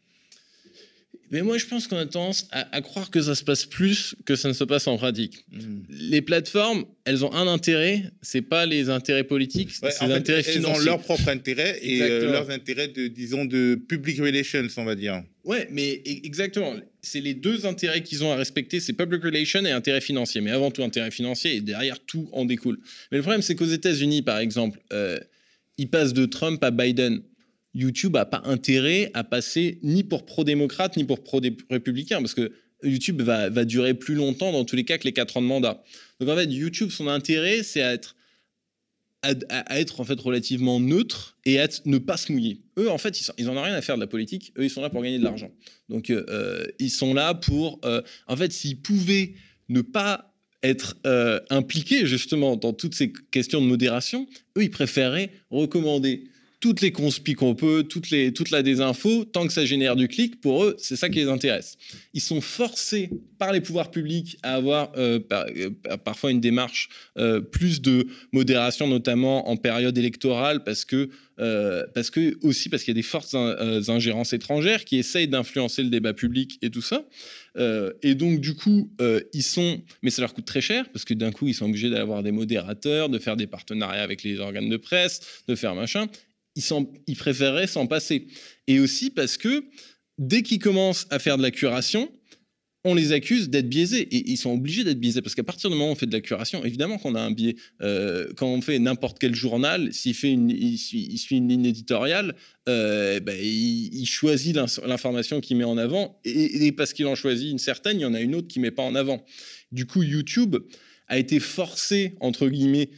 Mais moi, je pense qu'on a tendance à, croire que ça se passe plus que ça ne se passe en pratique. Hmm. Les plateformes, elles ont un intérêt, c'est pas les intérêts politiques, c'est les intérêts financiers. Elles ont leur propre intérêt et euh, leurs intérêts de, disons, de public relations, on va dire. Ouais, mais e, exactement. C'est les deux intérêts qu'ils ont à respecter, c'est public relations et intérêt financier. Mais avant tout, intérêt financier et derrière tout en découle. Mais le problème, c'est qu'aux États-Unis, par exemple, euh, ils passent de Trump à Biden YouTube n'a pas intérêt à passer ni pour pro-démocrate ni pour pro-républicain, parce que YouTube va, durer plus longtemps dans tous les cas que les 4 ans de mandat. Donc en fait, YouTube, son intérêt, c'est à être, à, être en fait relativement neutre et à ne pas se mouiller. Eux, en fait, ils, n'en ont rien à faire de la politique. Eux, ils sont là pour gagner de l'argent. Donc euh, euh, ils sont là pour... Euh, en fait, s'ils pouvaient ne pas être impliqués justement dans toutes ces questions de modération, eux, ils préféraient recommander toutes les conspis qu'on peut, toute la désinfo, tant que ça génère du clic, pour eux, c'est ça qui les intéresse. Ils sont forcés par les pouvoirs publics à avoir euh, euh, parfois une démarche euh, plus de modération, notamment en période électorale, parce que, aussi parce qu'il y a des fortes ingérences étrangères qui essayent d'influencer le débat public et tout ça. et donc, du coup, ils sont. Mais ça leur coûte très cher, parce que d'un coup, ils sont obligés d'avoir des modérateurs, de faire des partenariats avec les organes de presse, de faire machin ils, préféreraient s'en passer. Et aussi parce que dès qu'ils commencent à faire de la curation, on les accuse d'être biaisés et ils sont obligés d'être biaisés parce qu'à partir du moment où on fait de la curation, évidemment qu'on a un biais. Euh, quand on fait n'importe quel journal, s'il une, il suit, une ligne éditoriale, euh, ben, il, choisit l'information qu'il met en avant et, et parce qu'il en choisit une certaine, il y en a une autre qui met pas en avant. Du coup, YouTube a été forcé entre guillemets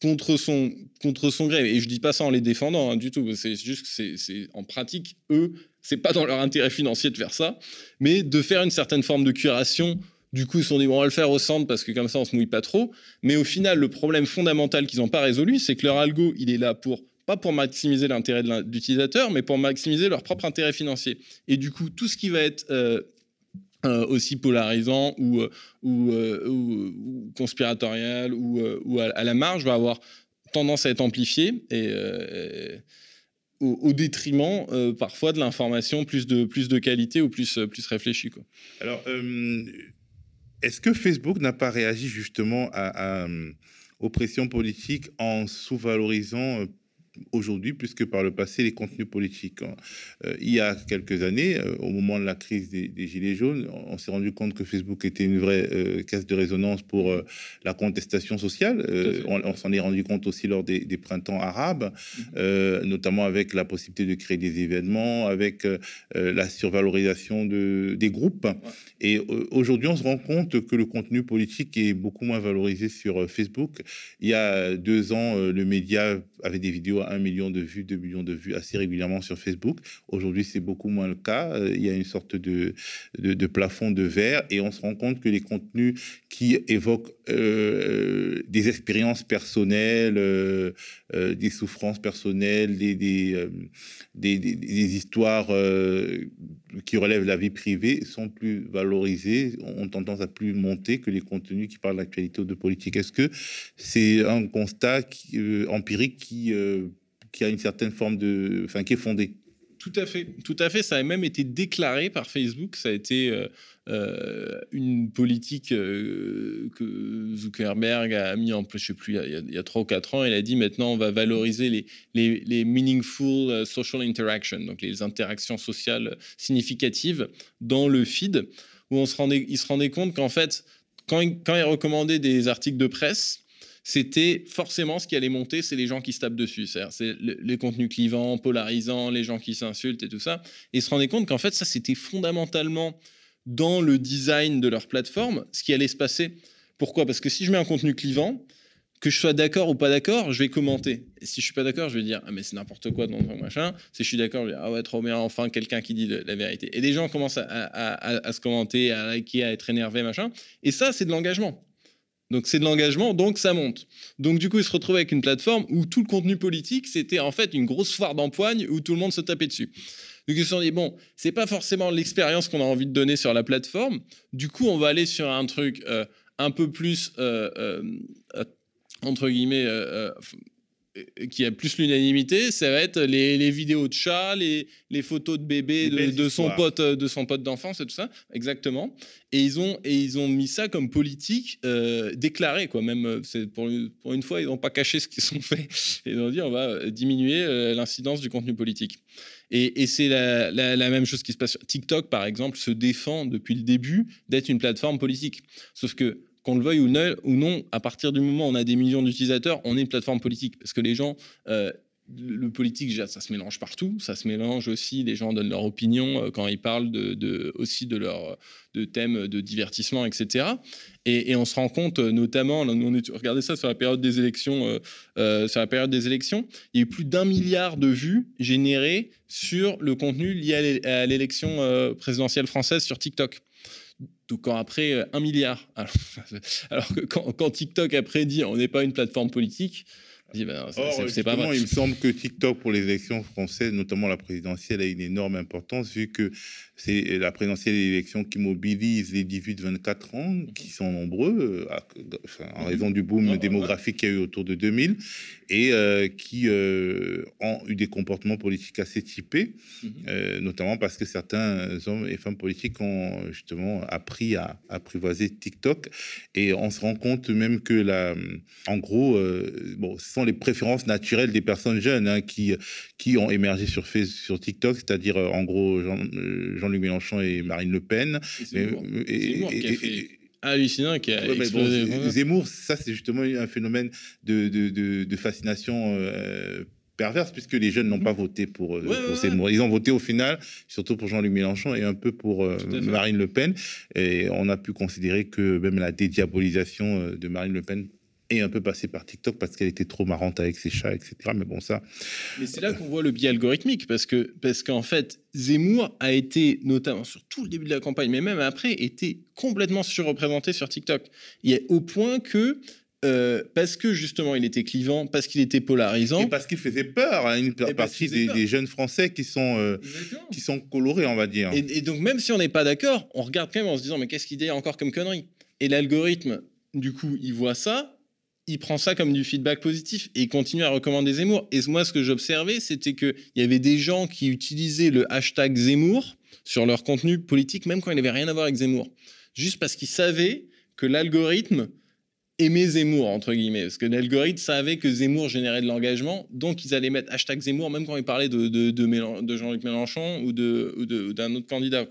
contre son, contre son gré. Et je dis pas ça en les défendant hein, du tout. C'est juste que c'est en pratique, eux, c'est pas dans leur intérêt financier de faire ça, mais de faire une certaine forme de curation. Du coup, ils se sont dit, on va le faire au centre parce que comme ça, on se mouille pas trop. Mais au final, le problème fondamental qu'ils n'ont pas résolu, c'est que leur algo, il est là pour pas pour maximiser l'intérêt de l'utilisateur, mais pour maximiser leur propre intérêt financier. Et du coup, tout ce qui va être euh, euh, aussi polarisant ou, euh, euh, conspiratorial ou, ou à, la marge va avoir tendance à être amplifié et, au, détriment parfois de l'information plus de, plus de qualité ou plus, plus réfléchie. Quoi. Alors, est-ce que Facebook n'a pas réagi justement à, aux pressions politiques en sous-valorisant aujourd'hui plus que par le passé les contenus politiques. Hein. Euh, il y a quelques années, euh, au moment de la crise des, Gilets jaunes, on, s'est rendu compte que Facebook était une vraie euh, caisse de résonance pour la contestation sociale. on, s'en est rendu compte aussi lors des, printemps arabes, mm-hmm. notamment avec la possibilité de créer des événements, avec la survalorisation de, des groupes. Et aujourd'hui, on se rend compte que le contenu politique est beaucoup moins valorisé sur Facebook. Il y a deux ans, le média avait des vidéos 1 million de vues, 2 millions de vues assez régulièrement sur Facebook. Aujourd'hui, c'est beaucoup moins le cas. Euh, il y a une sorte de, de, plafond de verre et on se rend compte que les contenus qui évoquent euh, des expériences personnelles, euh, des souffrances personnelles, des, des, des, des histoires qui relèvent de la vie privée sont plus valorisés, ont tendance à plus monter que les contenus qui parlent d'actualité ou de politique. Est-ce que c'est un constat empirique qui qui a une certaine forme de, enfin, qui est fondée. Tout à fait, tout à fait. Ça a même été déclaré par Facebook. Ça a été euh, euh, une politique euh, que Zuckerberg a mis en place, je sais plus, il y a trois ou quatre ans. Il a dit maintenant on va valoriser les, les, les meaningful social interactions, donc les interactions sociales significatives dans le feed, où on se rendait, il se rendait compte qu'en fait, quand quand il recommandait des articles de presse, c'était forcément ce qui allait monter, c'est les gens qui se tapent dessus. C'est les contenus clivants, polarisants, les gens qui s'insultent et tout ça. Et se rendaient compte qu'en fait, ça, c'était fondamentalement dans le design de leur plateforme ce qui allait se passer. Pourquoi? Parce que si je mets un contenu clivant, que je sois d'accord ou pas d'accord, je vais commenter. Si je suis pas d'accord, je vais dire ah mais c'est n'importe quoi dans un machin. Si je suis d'accord, je vais dire ah ouais trop bien, enfin quelqu'un qui dit la vérité. Et les gens commencent à, se commenter, à liker, à être énervés machin. Et ça c'est de l'engagement. Donc c'est de l'engagement, donc ça monte. Donc du coup, ils se retrouvent avec une plateforme où tout le contenu politique, c'était en fait une grosse foire d'empoigne où tout le monde se tapait dessus. Donc ils se sont dit, bon, c'est pas forcément l'expérience qu'on a envie de donner sur la plateforme. Du coup, on va aller sur un truc euh, un peu plus, euh, euh, entre guillemets, qui a plus l'unanimité, ça va être les, vidéos de chats, les, les photos de bébés de, son pote, de son pote d'enfance et tout ça, exactement. Et ils ont et ils ont mis ça comme politique euh, déclarée quoi. Même euh, pour, pour une fois ils n'ont pas caché ce qu'ils ont fait. Ils ont dit on va euh, diminuer l'incidence du contenu politique. Et, et c'est la, la, la, même chose qui se passe sur TikTok par exemple se défend depuis le début d'être une plateforme politique. Sauf que qu'on le veuille ou non, à partir du moment où on a des millions d'utilisateurs, on est une plateforme politique. Parce que les gens, euh, le politique, ça se mélange partout. Ça se mélange aussi, les gens donnent leur opinion euh, quand ils parlent aussi de de thèmes de divertissement, etc. Et, on se rend compte, notamment, on a regardez ça sur la période des élections, euh, sur la période des élections, il y a eu plus d'un milliard de vues générées sur le contenu lié à l'élection présidentielle française sur TikTok. Donc quand après euh, un milliard, alors, que quand, TikTok après dit on n'est pas une plateforme politique, ben, c'est pas Il me semble que TikTok pour les élections françaises, notamment la présidentielle, a une énorme importance vu que c'est la présidentielle et l'élection qui mobilise les 18-24 ans, qui sont nombreux euh, en raison du boom démographique qu'il y a eu autour de 2000 et euh, qui euh, ont eu des comportements politiques assez typés, mhm. notamment parce que certains hommes et femmes politiques ont justement appris à apprivoiser TikTok. Et on se rend compte même que la, en gros, bon, sont les préférences naturelles des personnes jeunes hein, qui qui ont émergé sur sur TikTok, c'est-à-dire en gros Jean Jean-Luc Mélenchon et Marine Le Pen. hallucinant qui a Zemmour, ça c'est justement un phénomène de, de, fascination euh, perverse puisque les jeunes n'ont pas voté pour, euh, Zemmour. Ils ont voté au final, surtout pour Jean-Luc Mélenchon et un peu pour euh, Marine Le Pen. Et on a pu considérer que même la dédiabolisation de Marine Le Pen et un peu passé par TikTok parce qu'elle était trop marrante avec ses chats, etc. Mais bon, ça. Mais c'est là qu'on voit le biais algorithmique parce que parce qu'en fait, Zemmour a été notamment sur tout le début de la campagne, mais même après, été complètement surreprésenté sur TikTok. Il est au point que euh, parce que justement il était clivant, parce qu'il était polarisant. Et parce qu'il faisait peur à une partie des, jeunes Français qui sont, euh, qui sont colorés, on va dire. Et, et donc même si on n'est pas d'accord, on regarde quand même en se disant mais qu'est-ce qu'il dit encore comme connerie Et l'algorithme, du coup, il voit ça, il prend ça comme du feedback positif et il continue à recommander Zemmour. Et moi, ce que j'observais, c'était qu'il y avait des gens qui utilisaient le hashtag Zemmour sur leur contenu politique, même quand il n'avait rien à voir avec Zemmour. Juste parce qu'ils savaient que l'algorithme aimait Zemmour, entre guillemets. Parce que l'algorithme savait que Zemmour générait de l'engagement, donc ils allaient mettre hashtag Zemmour, même quand ils parlaient de, Jean-Luc Mélenchon ou d'un autre candidat.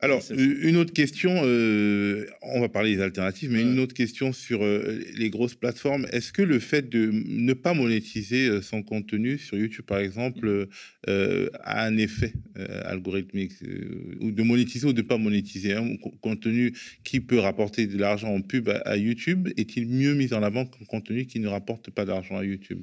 Alors, une autre question, euh, on va parler des alternatives, mais une autre question sur euh, les grosses plateformes. Est-ce que le fait de ne pas monétiser euh, son contenu sur YouTube, par exemple, a un effet algorithmique Ou de monétiser ou de ne pas monétiser Un contenu qui peut rapporter de l'argent en pub à YouTube est-il mieux mis en avant qu'un contenu qui ne rapporte pas d'argent à YouTube?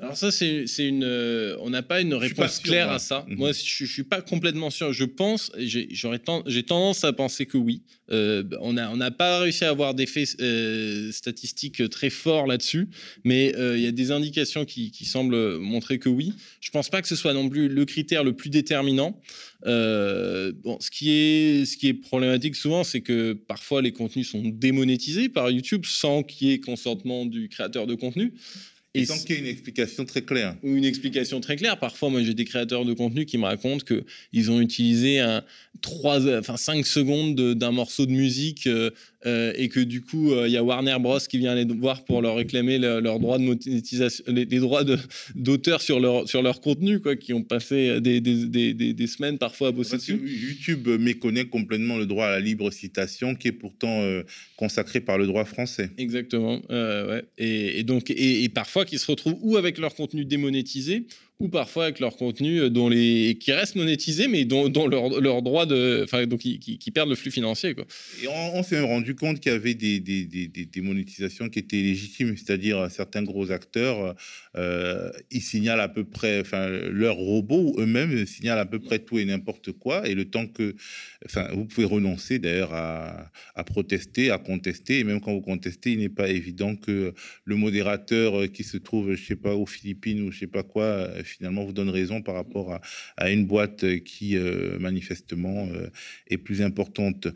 Alors ça, c'est une, euh, on n'a pas une réponse claire à ça. Mhm. Moi, je, ne suis pas complètement sûr. Je pense, j'ai tendance à penser que oui. Euh, on n'a on pas réussi à avoir des faits euh, statistiques très forts là-dessus, mais il y a des indications qui, semblent montrer que oui. Je pense pas que ce soit non plus le critère le plus déterminant. bon, ce qui est, ce qui est problématique souvent, c'est que parfois les contenus sont démonétisés par YouTube sans qu'il y ait consentement du créateur de contenu. Et sans qu'il y ait une explication très claire. Une explication très claire. Parfois, moi, j'ai des créateurs de contenu qui me racontent qu'ils ont utilisé un, 3, enfin, 5 secondes d'un morceau de musique euh, euh, et que du coup, il euh, y a Warner Bros. qui vient les voir pour leur réclamer leurs droits de monétisation, les, droits d'auteur sur leur, sur leur contenu, quoi, qui ont passé des, des, des, des semaines parfois à bosser dessus. YouTube méconnaît complètement le droit à la libre citation qui est pourtant consacré par le droit français. Exactement. ouais. et, et, donc, et, et parfois, qui se retrouvent ou avec leur contenu démonétisé ou parfois avec leur contenu euh, dont les, qui restent monétisés, mais dont, dont leur, droit de. Enfin, donc qui, qui, perdent le flux financier. Quoi. Et on, s'est rendu compte qu'il y avait des, des, des, des, monétisations qui étaient légitimes, c'est-à-dire certains gros acteurs, euh, ils signalent à peu près, enfin, leurs robots eux-mêmes signalent à peu près tout et n'importe quoi, et le temps que. Enfin, vous pouvez renoncer d'ailleurs à, à protester, à contester, et même quand vous contestez, il n'est pas évident que le modérateur qui se trouve, je sais pas, aux Philippines ou je sais pas quoi, finalement vous donne raison par rapport à, une boîte qui euh, manifestement euh, est plus importante.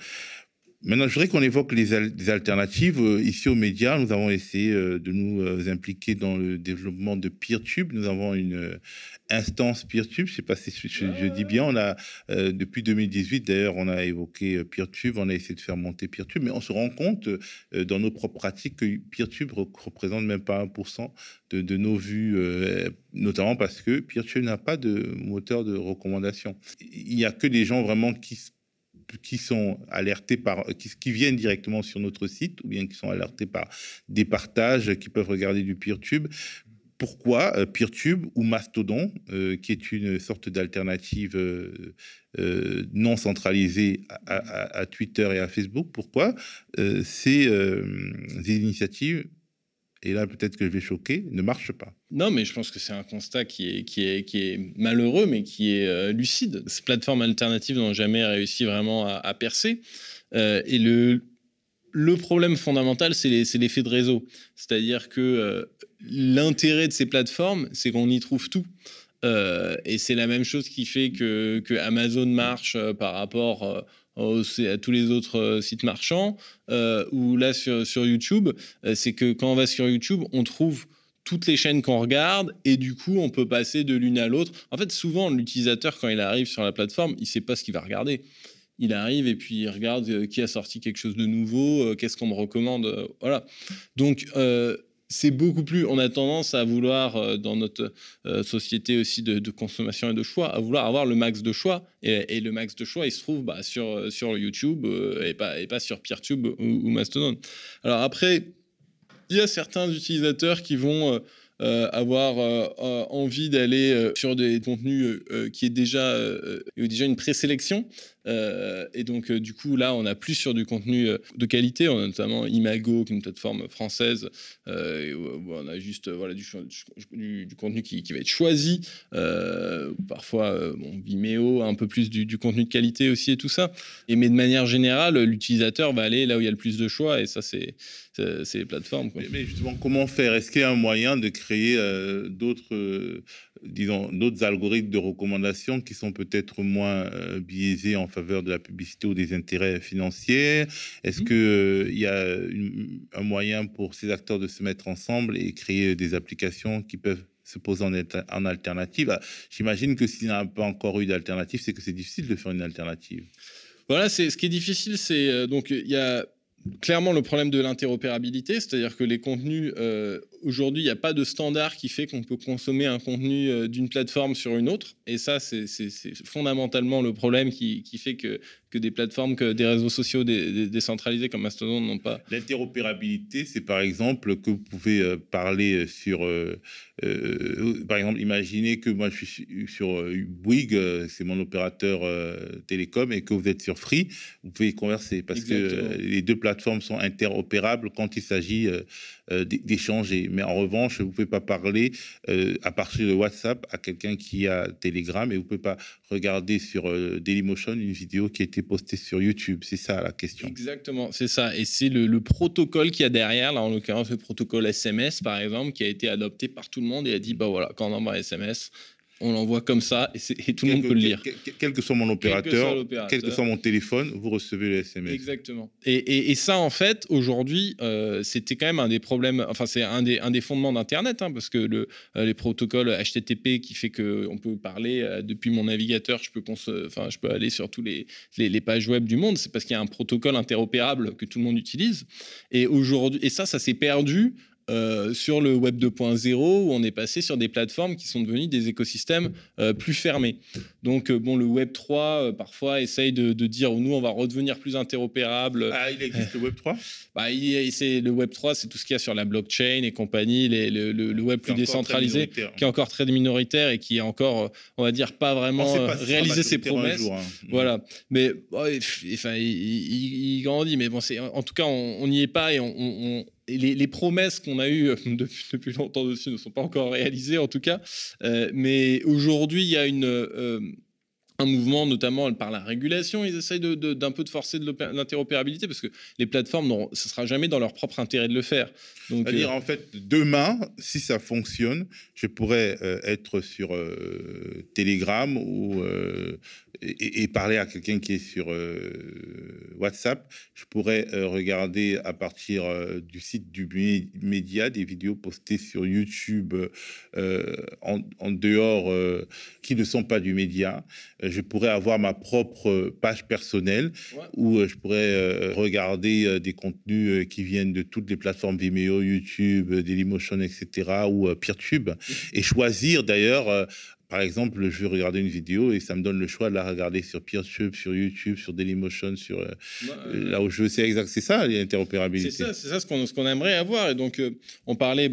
Maintenant, je voudrais qu'on évoque les, alternatives. Euh, ici aux médias, nous avons essayé de nous impliquer dans le développement de PeerTube. Nous avons une instance PeerTube. Je ne sais pas si je, dis bien. On a, depuis 2018, d'ailleurs, on a évoqué PeerTube. On a essayé de faire monter PeerTube. Mais on se rend compte dans nos propres pratiques que PeerTube représente même pas 1% de, nos vues, euh, notamment parce que Peertube n'a pas de moteur de recommandation. Il n'y a que des gens vraiment qui qui sont alertés par, qui, qui, viennent directement sur notre site ou bien qui sont alertés par des partages, qui peuvent regarder du PeerTube. Pourquoi euh, PeerTube ou Mastodon, euh, qui est une sorte d'alternative non centralisée à, Twitter et à Facebook, pourquoi ces initiatives et là peut-être que je vais choquer, ne marche pas? Non, mais je pense que c'est un constat qui est, malheureux, mais qui est euh, lucide. Ces plateformes alternatives n'ont jamais réussi vraiment à, percer. Euh, et le, problème fondamental, c'est l'effet de réseau. C'est-à-dire que euh, l'intérêt de ces plateformes, c'est qu'on y trouve tout. et c'est la même chose qui fait que, Amazon marche par rapport à tous les autres euh, sites marchands, euh, ou là sur, YouTube, euh, c'est que quand on va sur YouTube, on trouve toutes les chaînes qu'on regarde et du coup on peut passer de l'une à l'autre. En fait, souvent l'utilisateur quand il arrive sur la plateforme, il sait pas ce qu'il va regarder. Il arrive et puis il regarde qui a sorti quelque chose de nouveau, qu'est-ce qu'on me recommande, voilà. Donc c'est beaucoup plus. On a tendance à vouloir, euh, dans notre euh, société aussi de, consommation et de choix, à vouloir avoir le max de choix. Et, le max de choix, il se trouve bah, sur, euh, sur YouTube et, pas, et pas sur PeerTube ou, Mastodon. Alors après, il y a certains utilisateurs qui vont avoir envie d'aller sur des contenus qui est déjà, déjà une présélection. Et donc, du coup, là, on a plus sur du contenu de qualité. On a notamment Imago, qui est une plateforme française, où on a juste voilà, du, contenu qui, va être choisi. parfois, bon, Vimeo, un peu plus du, contenu de qualité aussi et tout ça. Mais de manière générale, l'utilisateur va aller là où il y a le plus de choix. Et ça, c'est les plateformes. Mais justement, comment faire? Est-ce qu'il y a un moyen de créer euh, d'autres, euh, disons, d'autres algorithmes de recommandation qui sont peut-être moins euh, biaisés en faveur de la publicité ou des intérêts financiers Est-ce mmh. qu'il y a un moyen pour ces acteurs de se mettre ensemble et créer des applications qui peuvent se poser en, en alternative? Ah, J'imagine que s'il n'y a pas encore eu d'alternative, c'est que c'est difficile de faire une alternative. Voilà, c'est ce qui est difficile, c'est donc il y a clairement le problème de l'interopérabilité, c'est-à-dire que les contenus, euh, aujourd'hui, il n'y a pas de standard qui fait qu'on peut consommer un contenu euh, d'une plateforme sur une autre. Et ça, c'est fondamentalement le problème qui, fait que, que, des plateformes, que des réseaux sociaux décentralisés comme Mastodon n'ont pas. L'interopérabilité, c'est par exemple que vous pouvez euh, parler sur... par exemple, imaginez que moi, je suis sur Bouygues, c'est mon opérateur télécom, et que vous êtes sur Free, vous pouvez converser parce que les deux plateformes sont interopérables quand il s'agit euh, euh, d'échanger. Mais en revanche, vous ne pouvez pas parler euh, à partir de WhatsApp à quelqu'un qui a Telegram et vous ne pouvez pas regarder sur Dailymotion une vidéo qui a été postée sur YouTube. C'est ça la question. Exactement, c'est ça. Et c'est le, protocole qu'il y a derrière, là en l'occurrence le protocole SMS par exemple, qui a été adopté par tout le monde et a dit, bah voilà, quand on envoie SMS, on l'envoie comme ça et, tout le monde peut le lire. Quel, que soit mon opérateur, quel que soit, mon téléphone, vous recevez le SMS. Exactement. Et, ça, en fait, aujourd'hui, euh, c'était quand même un des problèmes, enfin, c'est un des, un des fondements d'Internet, hein, parce que le, euh, les protocoles HTTP qui fait qu'on peut parler euh, depuis mon navigateur, je peux, enfin, je peux aller sur tous les, les, pages web du monde, c'est parce qu'il y a un protocole interopérable que tout le monde utilise. Et aujourd'hui, et ça, ça s'est perdu euh, sur le Web 2.0 où on est passé sur des plateformes qui sont devenues des écosystèmes euh, plus fermés. Donc, bon, le Web 3, parfois, essaye de, dire, nous, on va redevenir plus interopérable. Ah, il existe le Web 3 bah, Le Web 3, c'est tout ce qu'il y a sur la blockchain et compagnie, le, Web plus décentralisé, qui est encore très minoritaire et qui est encore, on va dire, pas vraiment réalisé ses promesses. Hein. Voilà. Mais enfin, il, grandit. Mais bon, en tout cas, on n'y est pas et on, les, promesses qu'on a eues depuis, longtemps dessus ne sont pas encore réalisées, en tout cas. Euh, mais aujourd'hui, il y a une, euh, un mouvement, notamment par la régulation, ils essayent d'un peu de forcer de l'interopérabilité parce que les plateformes, ce sera jamais dans leur propre intérêt de le faire. C'est-à-dire, euh, en fait, demain, si ça fonctionne, je pourrais euh, être sur euh, Telegram ou, et, parler à quelqu'un qui est sur WhatsApp. Je pourrais regarder à partir du site du média des vidéos postées sur YouTube en, en, dehors qui ne sont pas du média je pourrais avoir ma propre page personnelle où je pourrais regarder des contenus qui viennent de toutes les plateformes Vimeo, YouTube, Dailymotion, etc. ou Peertube et choisir d'ailleurs par exemple, je vais regarder une vidéo et ça me donne le choix de la regarder sur PeerTube, sur YouTube, sur Dailymotion, sur euh, euh, là où je veux. C'est exact, c'est ça l'interopérabilité. C'est ça, ça ce qu'on ce qu'on aimerait avoir. Et donc, euh, on parlait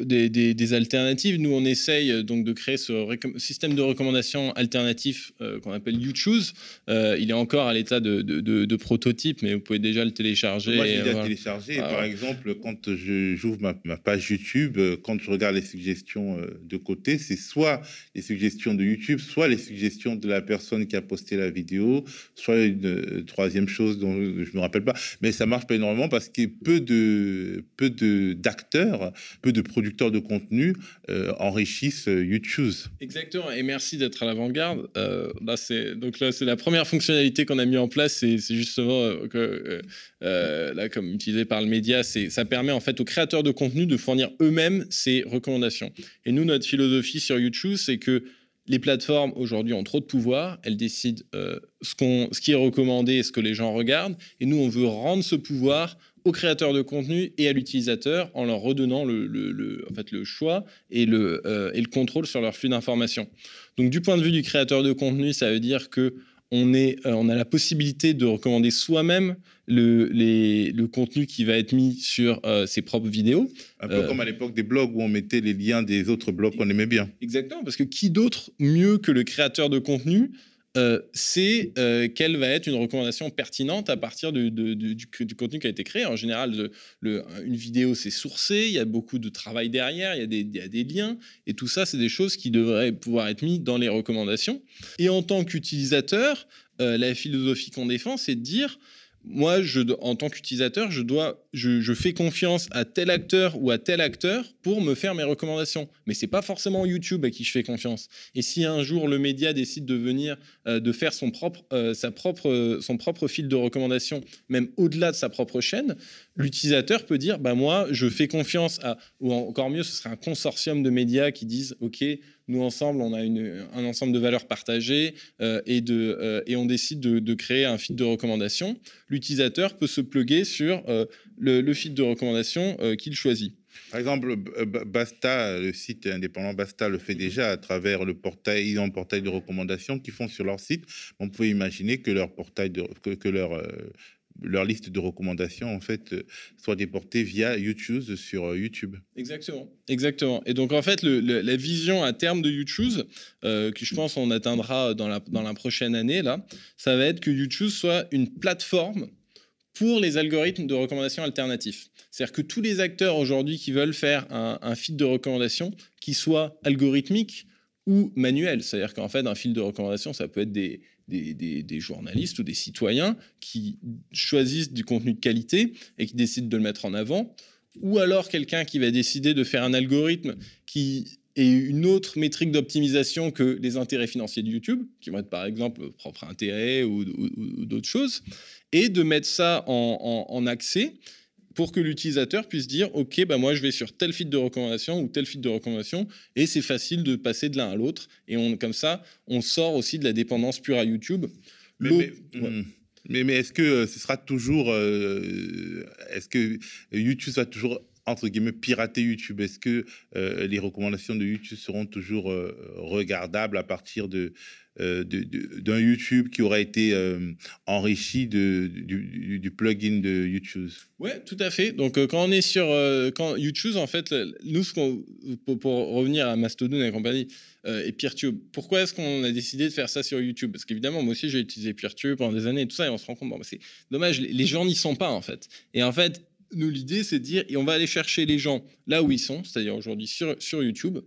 des, des, alternatives. Nous, on essaye donc de créer ce système de recommandation alternatif qu'on appelle YouChoose. il est encore à l'état de, de, prototype, mais vous pouvez déjà le télécharger. Moi, j'ai déjà téléchargé. Ah, par exemple, quand j'ouvre ma, ma, page YouTube, quand je regarde les suggestions de côté, c'est soit les suggestions de YouTube, soit les suggestions de la personne qui a posté la vidéo, soit une euh, troisième chose dont je me rappelle pas. Mais ça marche pas énormément parce que peu de peu de d'acteurs, peu de producteurs de contenu euh, enrichissent euh, YouTube. Exactement. Et merci d'être à l'avant-garde. là, c'est donc là, c'est la première fonctionnalité qu'on a mis en place. C'est justement que là, comme utilisé par le média, c'est ça permet en fait aux créateurs de contenu de fournir eux-mêmes ces recommandations. Et nous, notre philosophie sur YouTube, c'est que les plateformes aujourd'hui ont trop de pouvoir, elles décident euh, ce, ce, qui est recommandé et ce que les gens regardent, et nous on veut rendre ce pouvoir aux créateurs de contenu et à l'utilisateur en leur redonnant le, en fait, le choix et le, euh, et le contrôle sur leur flux d'informations. Donc du point de vue du créateur de contenu, ça veut dire que on, est, euh, on a la possibilité de recommander soi-même le, le, contenu qui va être mis sur euh, ses propres vidéos. Un peu euh, comme à l'époque des blogs où on mettait les liens des autres blogs qu'on aimait bien. Exactement, parce que qui d'autre mieux que le créateur de contenu euh, c'est euh, quelle va être une recommandation pertinente à partir du, contenu qui a été créé. En général, une vidéo, c'est sourcé, il y a beaucoup de travail derrière, il y a des, liens, et tout ça, c'est des choses qui devraient pouvoir être mises dans les recommandations. Et en tant qu'utilisateur, euh, la philosophie qu'on défend, c'est de dire moi, je, en tant qu'utilisateur, je, je, fais confiance à tel acteur ou à tel acteur pour me faire mes recommandations. Mais c'est pas forcément YouTube à qui je fais confiance. Et si un jour le média décide de venir, euh, de faire son propre, euh, sa propre, son propre fil de recommandation, même au-delà de sa propre chaîne, l'utilisateur peut dire, bah moi, je fais confiance à, ou encore mieux, ce serait un consortium de médias qui disent, ok, nous ensemble, on a un ensemble de valeurs partagées euh, et, de, euh, et on décide de, créer un feed de recommandation. L'utilisateur peut se pluguer sur euh, le, le, feed de recommandation qu'il choisit. Par exemple, Basta, le site indépendant Basta le fait déjà à travers le portail, ils ont un portail de recommandation qu'ils font sur leur site. On peut imaginer que leur portail de, que, leur leur liste de recommandations en fait euh, soit déportée via YouTube sur euh, YouTube. Exactement, exactement. Et donc en fait la vision à terme de YouTube, euh, que je pense on atteindra dans la, dans la prochaine année là, ça va être que YouTube soit une plateforme pour les algorithmes de recommandation alternatifs. C'est-à-dire que tous les acteurs aujourd'hui qui veulent faire un, un feed de recommandation qui soit algorithmique ou manuel, c'est-à-dire qu'en fait un fil de recommandation ça peut être des, des, journalistes ou des citoyens qui choisissent du contenu de qualité et qui décident de le mettre en avant, ou alors quelqu'un qui va décider de faire un algorithme qui ait une autre métrique d'optimisation que les intérêts financiers de YouTube, qui vont être par exemple propre intérêt ou, d'autres choses, et de mettre ça en accès pour que l'utilisateur puisse dire ok bah moi je vais sur tel feed de recommandation ou tel feed de recommandation et c'est facile de passer de l'un à l'autre et on comme ça on sort aussi de la dépendance pure à YouTube. Mais, mais, hmm. est-ce que euh, ce sera toujours euh, est-ce que YouTube va toujours entre guillemets, pirater YouTube? Est-ce que les recommandations de YouTube seront toujours regardables à partir de, d'un YouTube qui aura été enrichi de, du, plugin de YouTube? Oui, tout à fait. Donc, quand on est sur quand YouTube, en fait, nous, ce pour, pour, revenir à Mastodon et compagnie, euh, et PeerTube. Pourquoi est-ce qu'on a décidé de faire ça sur YouTube? Parce qu'évidemment, moi aussi, j'ai utilisé PeerTube pendant des années et tout ça, et on se rend compte, bah, c'est dommage, les gens n'y sont pas en fait. Et en fait, nous, l'idée, c'est de dire, et on va aller chercher les gens là où ils sont, c'est-à-dire aujourd'hui sur, sur YouTube.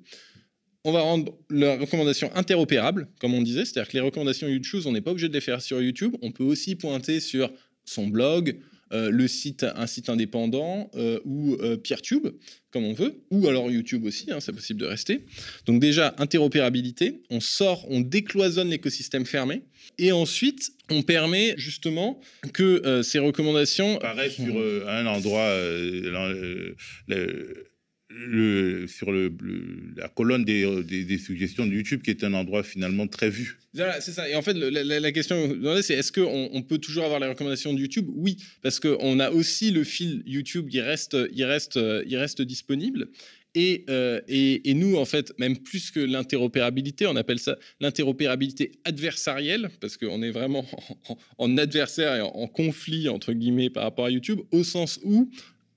On va rendre leurs recommandations interopérables, comme on disait, c'est-à-dire que les recommandations YouTube, on n'est pas obligé de les faire sur YouTube. On peut aussi pointer sur son blog, le site, un site indépendant euh, ou euh, PeerTube, comme on veut, ou alors YouTube aussi, hein, c'est possible de rester. Donc déjà, interopérabilité, on sort, on décloisonne l'écosystème fermé, et ensuite, on permet justement que ces recommandations... apparaissent sur un endroit... sur la colonne des, suggestions de YouTube, qui est un endroit finalement très vu. c'est ça. Et en fait, la, question, c'est est-ce qu'on on peut toujours avoir les recommandations de YouTube? Oui, parce qu'on a aussi le fil YouTube qui reste, il reste, il reste disponible. Et, euh, et, nous, en fait, même plus que l'interopérabilité, on appelle ça l'interopérabilité adversarielle, parce qu'on est vraiment en, adversaire et en, conflit, entre guillemets, par rapport à YouTube, au sens où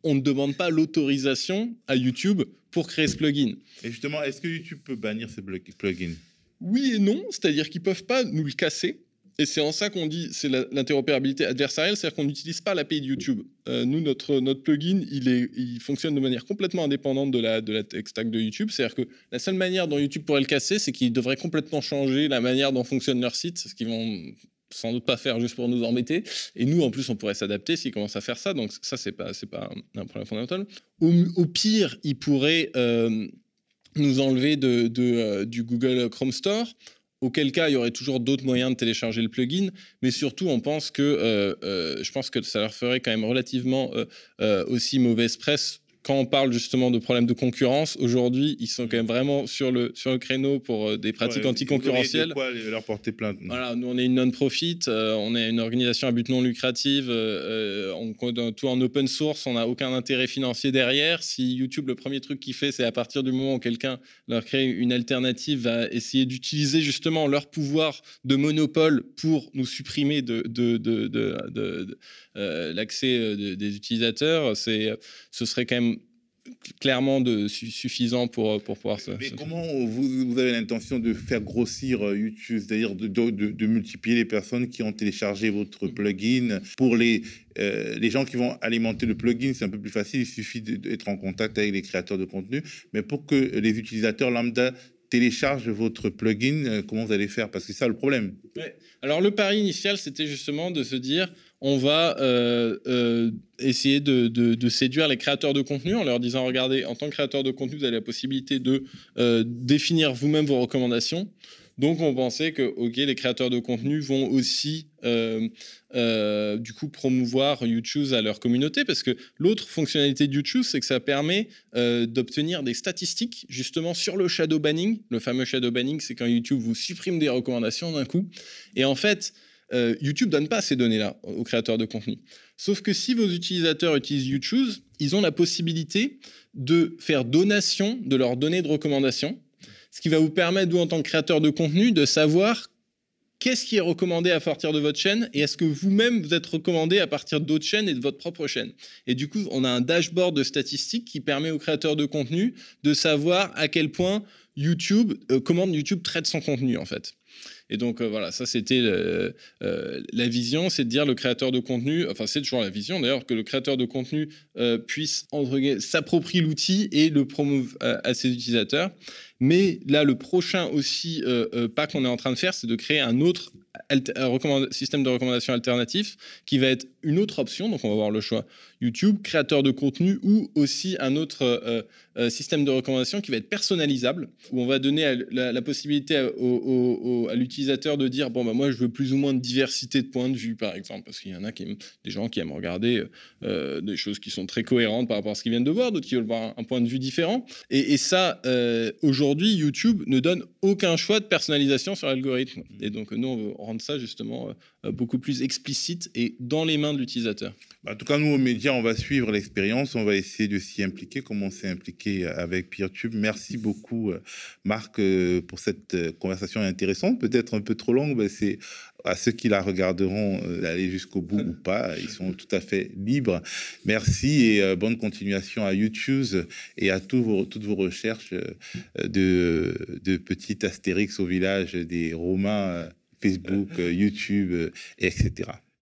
on ne demande pas l'autorisation à YouTube pour créer ce plugin. Et justement, est-ce que YouTube peut bannir ces plugins? Oui et non, c'est-à-dire qu'ils peuvent pas nous le casser. Et c'est en ça qu'on dit, c'est l'interopérabilité adversarielle, c'est-à-dire qu'on n'utilise pas l'API de YouTube. Euh, nous, notre, notre plugin, il, est, il fonctionne de manière complètement indépendante de la, de la tech stack de YouTube. C'est-à-dire que la seule manière dont YouTube pourrait le casser, c'est qu'il devrait complètement changer la manière dont fonctionne leur site, ce qu'ils vont sans doute pas faire juste pour nous embêter. Et nous, en plus, on pourrait s'adapter s'ils commencent à faire ça. Donc ça, c'est pas, c'est pas un problème fondamental. Au, pire, ils pourraient euh, nous enlever de, euh, du Google Chrome Store. Auquel cas, il y aurait toujours d'autres moyens de télécharger le plugin, mais surtout, on pense que, euh, je pense que ça leur ferait quand même relativement aussi mauvaise presse quand on parle justement de problèmes de concurrence, aujourd'hui, ils sont quand même vraiment sur le, sur le créneau pour euh, des pratiques anticoncurrentielles. Pourquoi leur porter plainte Voilà, nous, on est une non-profit, euh, on est une organisation à but non lucratif, euh, on on, tout en open source, on n'a aucun intérêt financier derrière. Si YouTube, le premier truc qu'il fait, c'est à partir du moment où quelqu'un leur crée une alternative, va essayer d'utiliser justement leur pouvoir de monopole pour nous supprimer de, de, de, de l'accès des utilisateurs, ce serait quand même clairement de, suffisant pour, pour pouvoir se. Mais comment vous, vous avez l'intention de faire grossir euh, YouTube, c'est-à-dire de, de, de, multiplier les personnes qui ont téléchargé votre plugin Pour les, euh, les gens qui vont alimenter le plugin, c'est un peu plus facile, il suffit d'être en contact avec les créateurs de contenu. Mais pour que les utilisateurs lambda téléchargent votre plugin, euh, comment vous allez faire? Parce que c'est ça le problème. Alors le pari initial, c'était justement de se dire, on va euh, euh, essayer de, séduire les créateurs de contenu en leur disant, regardez, en tant que créateur de contenu, vous avez la possibilité de euh, définir vous-même vos recommandations. Donc on pensait que ok, les créateurs de contenu vont aussi du coup promouvoir YouTube à leur communauté parce que l'autre fonctionnalité de YouTube, c'est que ça permet d'obtenir des statistiques justement sur le shadow banning. Le fameux shadow banning, c'est quand YouTube vous supprime des recommandations d'un coup. Et en fait, euh, YouTube donne pas ces données-là aux créateurs de contenu. Sauf que si vos utilisateurs utilisent YouTube, ils ont la possibilité de faire donation de leurs données de recommandation, ce qui va vous permettre, vous, en tant que créateur de contenu, de savoir qu'est-ce qui est recommandé à partir de votre chaîne et est-ce que vous-même vous êtes recommandé à partir d'autres chaînes et de votre propre chaîne. Et du coup, on a un dashboard de statistiques qui permet aux créateurs de contenu de savoir à quel point YouTube, euh, comment YouTube traite son contenu en fait. Et donc euh, voilà, ça c'était euh, la vision, c'est de dire le créateur de contenu, enfin c'est toujours la vision d'ailleurs, que le créateur de contenu puisse s'approprier l'outil et le promouvoir à ses utilisateurs. Mais là, le prochain aussi pas qu'on est en train de faire, c'est de créer un autre système de recommandation alternatif qui va être une autre option. Donc, on va avoir le choix YouTube, créateur de contenu ou aussi un autre euh, euh, système de recommandation qui va être personnalisable, où on va donner la, possibilité à, l'utilisateur de dire bon, bah, moi, je veux plus ou moins de diversité de points de vue, par exemple, parce qu'il y en a qui des gens qui aiment regarder euh, des choses qui sont très cohérentes par rapport à ce qu'ils viennent de voir, d'autres qui veulent voir un, point de vue différent. Et, et ça, aujourd'hui, YouTube ne donne aucun choix de personnalisation sur l'algorithme. Et donc, nous, on veut rendre ça justement beaucoup plus explicite et dans les mains de l'utilisateur bah, En tout cas, nous, aux médias, on va suivre l'expérience, on va essayer de s'y impliquer, comme on s'est impliqué avec PeerTube. Merci beaucoup, Marc, pour cette conversation intéressante, peut-être un peu trop longue, mais c'est à ceux qui la regarderont d'aller jusqu'au bout ou pas. Ils sont tout à fait libres. Merci et bonne continuation à YouTube et à vos, toutes vos recherches de, de petits astérix au village des Romains, Facebook, YouTube, etc.